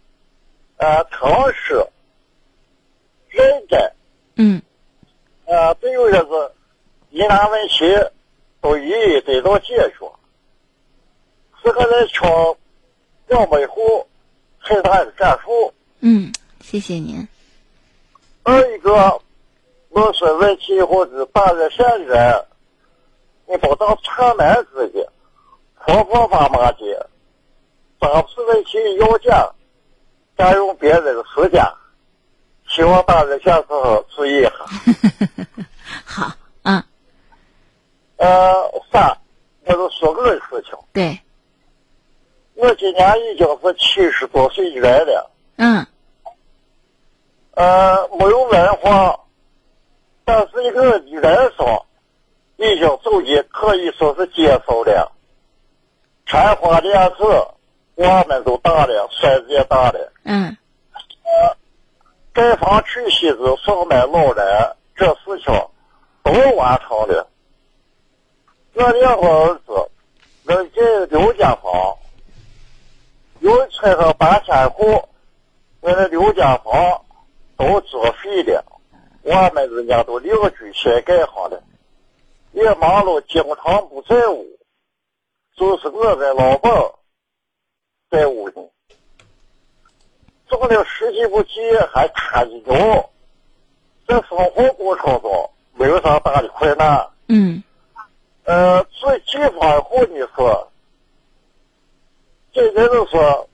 Speaker 14: 呃诚实、认真。
Speaker 3: 嗯。
Speaker 14: 呃，对有些是疑难问题都一一得到解决，这个人听两百户很大的感受。
Speaker 3: 嗯，谢谢您。
Speaker 14: 二一个我说问题或者大人善人，你不当串门子的、婆婆妈妈的，当时问题要价，占用别人的时间，希望大人下次注意一下。
Speaker 3: 好，嗯。
Speaker 14: 呃，三，我就说个事情。
Speaker 3: 对。
Speaker 14: 我今年已经是七十多岁的人了。
Speaker 3: 嗯。
Speaker 14: 呃，没有文化，但是一个人生已经走的可以说是接受了。开花莲子，娃们都大了，孙子也大了。
Speaker 3: 嗯。
Speaker 14: 呃，盖房娶媳妇，送买老人，这事情都完成了。我两个儿子能进六间房，有村上搬迁户，我那六间房都作废了，我们人家都另居新盖上了，也忙碌，经常不在屋，就是我跟老伴在屋里，做了十几步地还看着牛，在生活过程中没有啥大的困难。
Speaker 3: 嗯。
Speaker 14: 呃，最地方户你说，这人说，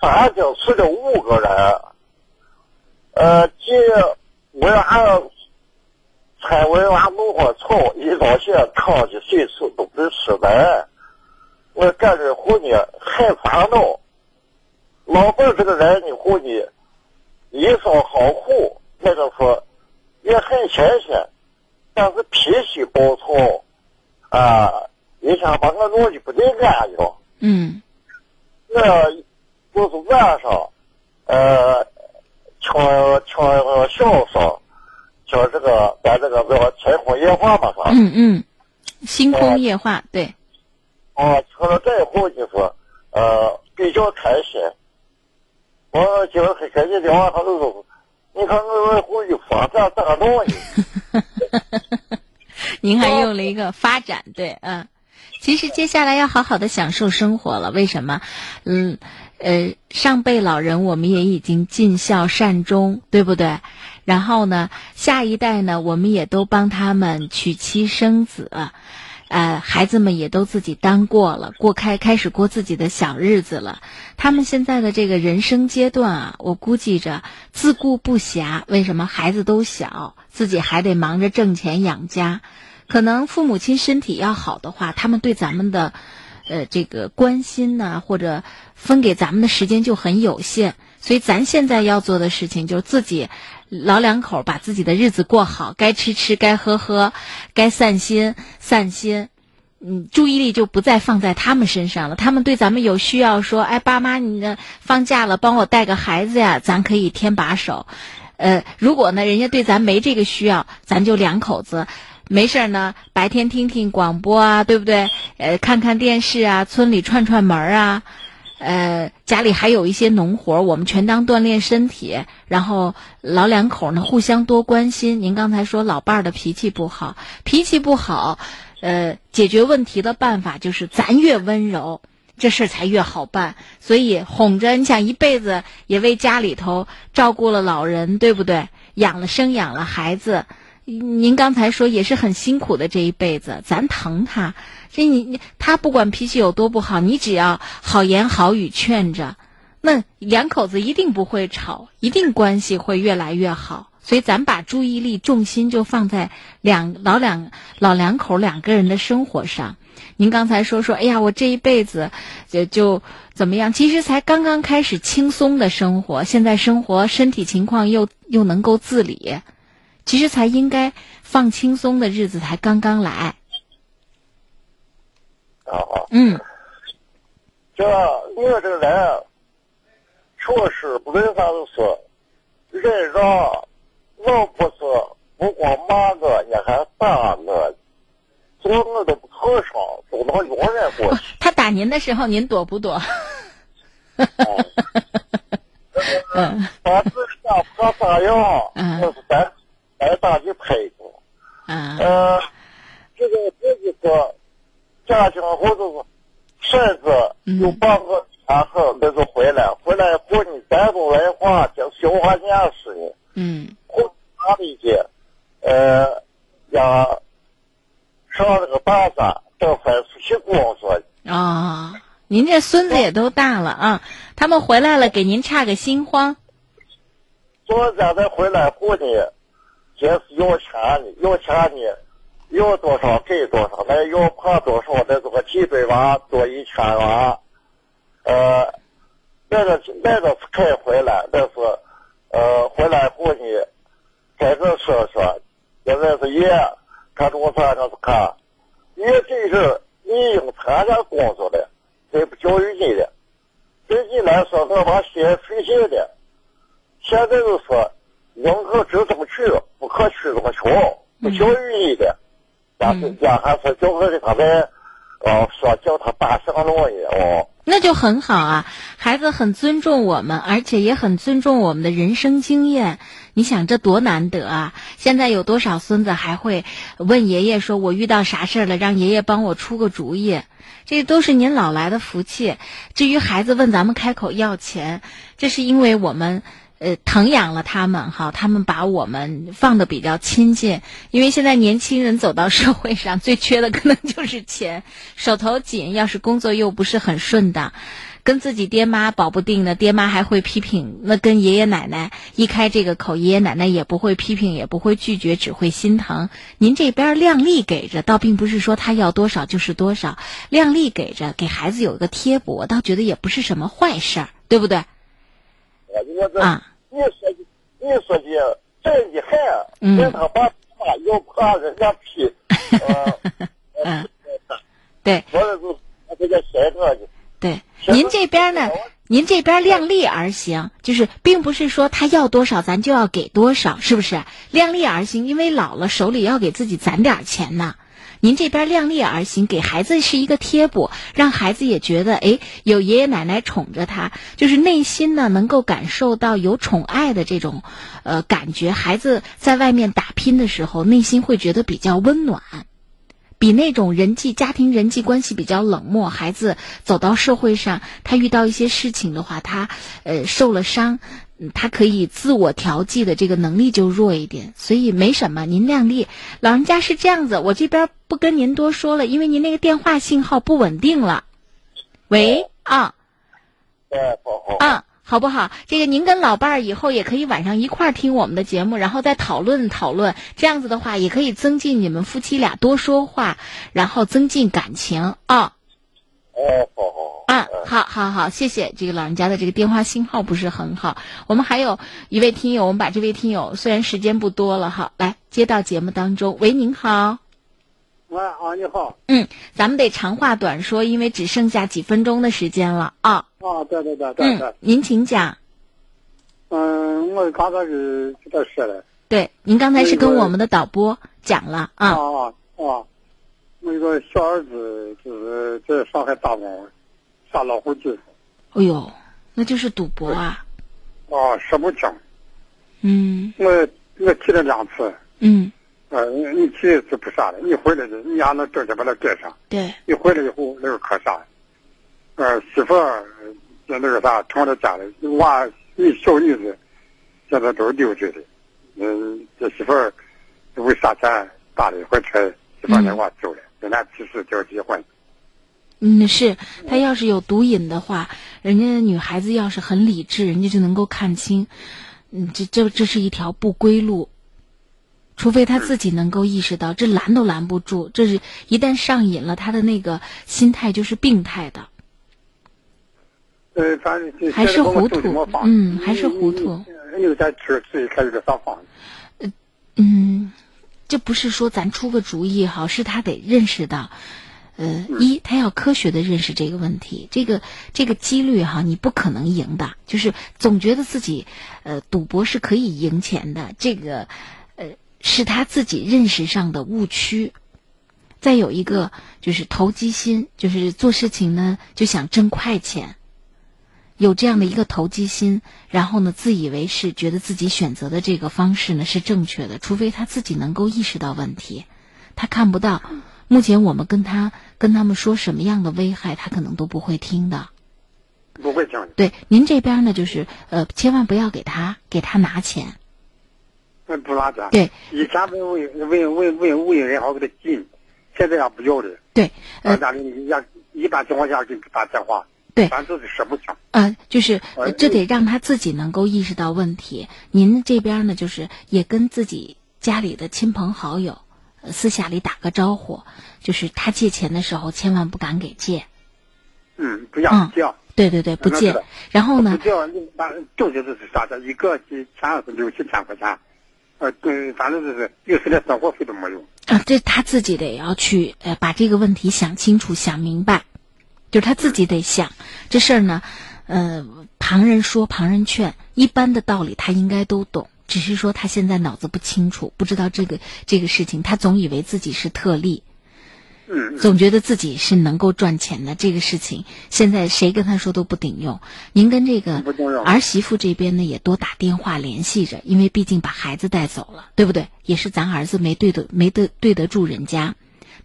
Speaker 14: 三经去了五个人，呃，既文案、拆文案弄个草，一早些汤的水池都得吃完，我感觉户呢很烦恼。老伴这个人呢，户呢，一生好苦，那个说也很新鲜，但是脾气暴躁。啊！一天把我弄的不得安宁。
Speaker 3: 嗯。
Speaker 14: 我就是晚上，呃，听听小声，听这个咱这个叫天空夜话嘛，是吧？
Speaker 3: 嗯嗯。星空夜话，对。
Speaker 14: 啊，听了这后就是呃比较开心。我今儿跟你聊，他就说：“你看我后的发展咋弄呢？”
Speaker 3: 您还用了一个发展，对，嗯，其实接下来要好好的享受生活了。为什么？嗯，呃，上辈老人我们也已经尽孝善终，对不对？然后呢，下一代呢，我们也都帮他们娶妻生子，呃，孩子们也都自己当过了，过开开始过自己的小日子了。他们现在的这个人生阶段啊，我估计着自顾不暇。为什么？孩子都小，自己还得忙着挣钱养家。可能父母亲身体要好的话，他们对咱们的，呃，这个关心呢，或者分给咱们的时间就很有限。所以，咱现在要做的事情就是自己老两口把自己的日子过好，该吃吃，该喝喝，该散心散心。嗯，注意力就不再放在他们身上了。他们对咱们有需要，说：“哎，爸妈，你呢放假了，帮我带个孩子呀。”咱可以添把手。呃，如果呢，人家对咱没这个需要，咱就两口子。没事儿呢，白天听听广播啊，对不对？呃，看看电视啊，村里串串门儿啊，呃，家里还有一些农活，我们全当锻炼身体。然后老两口呢，互相多关心。您刚才说老伴儿的脾气不好，脾气不好，呃，解决问题的办法就是咱越温柔，这事才越好办。所以哄着，你想一辈子也为家里头照顾了老人，对不对？养了生养了孩子。您刚才说也是很辛苦的这一辈子，咱疼他，这你你他不管脾气有多不好，你只要好言好语劝着，那两口子一定不会吵，一定关系会越来越好。所以咱把注意力重心就放在两老两老两口两个人的生活上。您刚才说说，哎呀，我这一辈子就就怎么样？其实才刚刚开始轻松的生活，现在生活身体情况又又能够自理，其实才应该放轻松的日子才刚刚来。
Speaker 14: 啊，
Speaker 3: 嗯，
Speaker 14: 这我这个人确实不论啥都是忍让，老不是不光骂我，你还打我，做我都不吭声，都能容忍过去。
Speaker 3: 他打您的时候，您躲不躲？
Speaker 14: 嗯，他自己想怕咋样，那是咱咱咋去配合。
Speaker 3: 嗯，
Speaker 14: 呃，这个这几个家庭或者是婶子有半个然后那就回来，回来以后你再不文化，就消化见识呢。
Speaker 3: 嗯，
Speaker 14: 或哪里去，呃，呀，上那个大山等分出去工作。
Speaker 3: 啊、您这孙子也都大了啊，他们回来了，给您差个心慌。
Speaker 14: 昨天再回来后呢，先是要钱呢，要钱呢，要多少给多少，那要怕多少，那这个几百万多一千万，呃，那个那个是可以回来，但是呃回来后呢，在这说说，现在是爷，看中山上是看，爷这是你应参加工作的，这不教育你的，对你来说那把血费劲的。现在就说，宁可知怎么去，不可取怎么求，不教育你的，但是家还是叫我给他们，呃，说叫他哦。
Speaker 3: 那就很好啊，孩子很尊重我们，而且也很尊重我们的人生经验。你想这多难得啊！现在有多少孙子还会问爷爷说：“我遇到啥事儿了，让爷爷帮我出个主意。”这都是您老来的福气。至于孩子问咱们开口要钱，这是因为我们。呃，疼养了他们哈，他们把我们放的比较亲近，因为现在年轻人走到社会上，最缺的可能就是钱，手头紧，要是工作又不是很顺当，跟自己爹妈保不定的，爹妈还会批评，那跟爷爷奶奶一开这个口，爷爷奶奶也不会批评，也不会拒绝，只会心疼。您这边量力给着，倒并不是说他要多少就是多少，量力给着，给孩子有一个贴补，我倒觉得也不是什么坏事儿，对不对？啊，
Speaker 14: 你说的，你说的真的很，让他把他又怕人家批，呃，
Speaker 3: 嗯，对，
Speaker 14: 我这是他这个谁个的，
Speaker 3: 对，您这边呢，您这边量力而行，就是并不是说他要多少咱就要给多少，是不是？量力而行，因为老了手里要给自己攒点钱呢。您这边量力而行，给孩子是一个贴补，让孩子也觉得，哎，有爷爷奶奶宠着他，就是内心呢能够感受到有宠爱的这种，呃，感觉。孩子在外面打拼的时候，内心会觉得比较温暖，比那种人际家庭人际关系比较冷漠。孩子走到社会上，他遇到一些事情的话，他呃受了伤。他可以自我调剂的这个能力就弱一点，所以没什么。您量力，老人家是这样子，我这边不跟您多说了，因为您那个电话信号不稳定了。喂啊，啊，好不好？这个您跟老伴儿以后也可以晚上一块儿听我们的节目，然后再讨论讨论。这样子的话，也可以增进你们夫妻俩多说话，然后增进感情啊。
Speaker 14: 哦，好好
Speaker 3: 啊，好，好，好，谢谢这个老人家的这个电话信号不是很好。我们还有一位听友，我们把这位听友虽然时间不多了哈，来接到节目当中。喂，您好。
Speaker 15: 喂，啊，你好。
Speaker 3: 嗯，咱们得长话短说，因为只剩下几分钟的时间了啊。
Speaker 15: 啊，对对对对对。
Speaker 3: 嗯，您请讲。
Speaker 15: 嗯，我刚才是给他说了。
Speaker 3: 对，您刚才是跟我们的导播讲了啊。
Speaker 15: 啊啊。我一个小儿子就是在上海打工，下老虎机。
Speaker 3: 哎呦，那就是赌博啊！
Speaker 15: 啊，说不清。
Speaker 3: 嗯。
Speaker 15: 我我去了两次。
Speaker 3: 嗯。
Speaker 15: 呃，你你提一次不啥了，你回来的，你还能正经把它盖上。
Speaker 3: 对。
Speaker 15: 你回来以后那个可啥？呃，媳妇儿那个啥，成了家里娃，你小女子，现在都是六岁的。嗯，这媳妇儿为啥钱打了一回车，就把那娃走了。跟他提示叫结婚。
Speaker 3: 嗯，是他要是有毒瘾的话，人家女孩子要是很理智，人家就能够看清，嗯，这这这是一条不归路。除非他自己能够意识到，这拦都拦不住，这是一旦上瘾了，他的那个心态就是病态的。
Speaker 15: 呃，反正
Speaker 3: 还是糊涂，嗯，还是糊涂。
Speaker 15: 又在吃自己开始上房。
Speaker 3: 呃，嗯，这不是说咱出个主意哈，是他得认识到，呃，一他要科学的认识这个问题，这个这个几率哈，你不可能赢的，就是总觉得自己呃赌博是可以赢钱的，这个呃是他自己认识上的误区。再有一个就是投机心，就是做事情呢就想挣快钱。有这样的一个投机心，然后呢，自以为是，觉得自己选择的这个方式呢是正确的，除非他自己能够意识到问题，他看不到。目前我们跟他跟他们说什么样的危害，他可能都不会听的。
Speaker 15: 不会听。
Speaker 3: 对，您这边呢，就是呃，千万不要给他给他拿钱。
Speaker 15: 不拿钱。
Speaker 3: 对。
Speaker 15: 以前问问问问问问人好给他进，现在也不要的。
Speaker 3: 对。
Speaker 15: 呃，家里要一般情况下给打电话。
Speaker 3: 对，
Speaker 15: 咱自己说不清。
Speaker 3: 呃，就是这得让他自己能够意识到问题。您这边呢，就是也跟自己家里的亲朋好友，私下里打个招呼，就是他借钱的时候千万不敢给借。
Speaker 15: 嗯，不要不要。
Speaker 3: 对对对，不借。然后呢？
Speaker 15: 不借，那重点就是啥的？一个几千六七千块钱，呃，对，反正就是有时连生活费都没有。
Speaker 3: 啊，这他自己得要去呃把这个问题想清楚、想明白。就是他自己得想这事儿呢，呃，旁人说旁人劝，一般的道理他应该都懂，只是说他现在脑子不清楚，不知道这个这个事情，他总以为自己是特例，
Speaker 15: 嗯，
Speaker 3: 总觉得自己是能够赚钱的这个事情，现在谁跟他说都不顶用。您跟这个儿媳妇这边呢也多打电话联系着，因为毕竟把孩子带走了，对不对？也是咱儿子没对得没得对得住人家。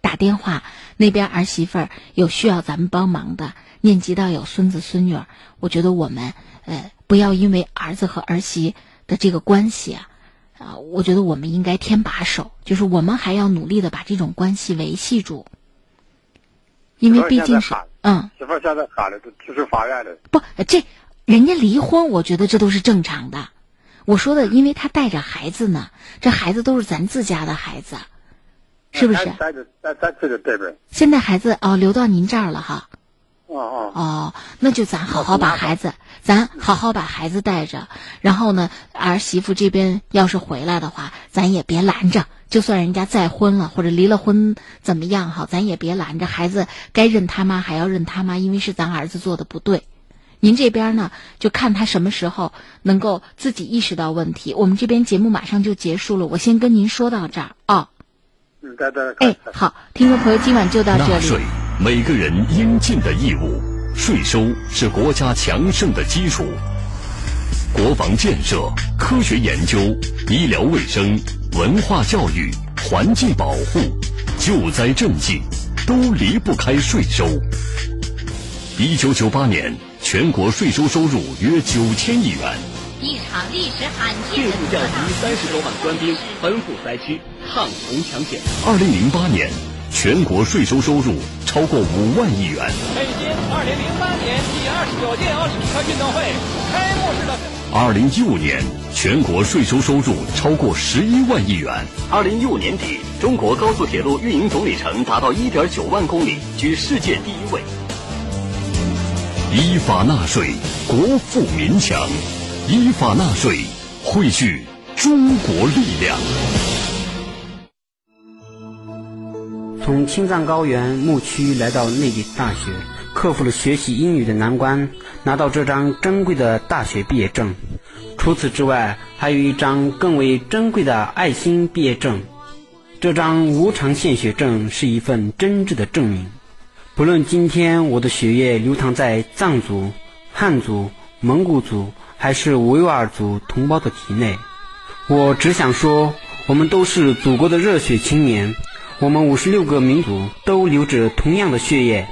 Speaker 3: 打电话，那边儿媳妇儿有需要咱们帮忙的，念及到有孙子孙女儿，我觉得我们呃不要因为儿子和儿媳的这个关系啊，啊，我觉得我们应该添把手，就是我们还要努力的把这种关系维系住，因为毕竟是嗯，
Speaker 15: 媳妇儿现在喊的都提出法院的，
Speaker 3: 不，这人家离婚，我觉得这都是正常的。我说的，因为他带着孩子呢，这孩子都是咱自家的孩子。是不是？现在孩子哦，留到您这儿了哈。
Speaker 15: 哦哦。
Speaker 3: 哦，那就咱好好把孩子，咱好好把孩子带着。然后呢，儿媳妇这边要是回来的话，咱也别拦着。就算人家再婚了或者离了婚怎么样哈，咱也别拦着。孩子该认他妈还要认他妈，因为是咱儿子做的不对。您这边呢，就看他什么时候能够自己意识到问题。我们这边节目马上就结束了，我先跟您说到这儿啊。哎，好，听众朋友，今晚就到这里。
Speaker 2: 纳税，每个人应尽的义务。税收是国家强盛的基础。国防建设、科学研究、医疗卫生、文化教育、环境保护、救灾赈济，都离不开税收。一九九八年，全国税收收入约九千亿元。
Speaker 9: 一场历史罕见的
Speaker 10: 调集三十多万官兵，奔赴灾区抗洪抢险。
Speaker 2: 二零零八年，全国税收收入超过五万亿元。
Speaker 11: 北京二零零八年第二十九届奥林匹克运动会开幕式的。
Speaker 2: 二零一五年，全国税收收入超过十一万亿元。
Speaker 10: 二零一五年底，中国高速铁路运营总里程达到一点九万公里，居世界第一位。
Speaker 2: 依法纳税，国富民强。依法纳税，汇聚中国力量。
Speaker 16: 从青藏高原牧区来到内地大学，克服了学习英语的难关，拿到这张珍贵的大学毕业证。除此之外，还有一张更为珍贵的爱心毕业证。这张无偿献血证是一份真挚的证明。不论今天我的血液流淌在藏族、汉族、蒙古族。还是维吾尔族同胞的体内，我只想说，我们都是祖国的热血青年，我们五十六个民族都流着同样的血液，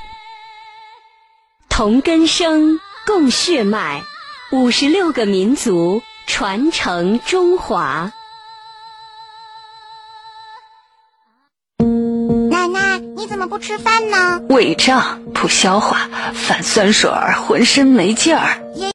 Speaker 1: 同根生，共血脉，五十六个民族传承中华。
Speaker 17: 奶奶。你怎么不吃饭呢？
Speaker 18: 胃胀，不消化，反酸水儿，浑身没劲儿。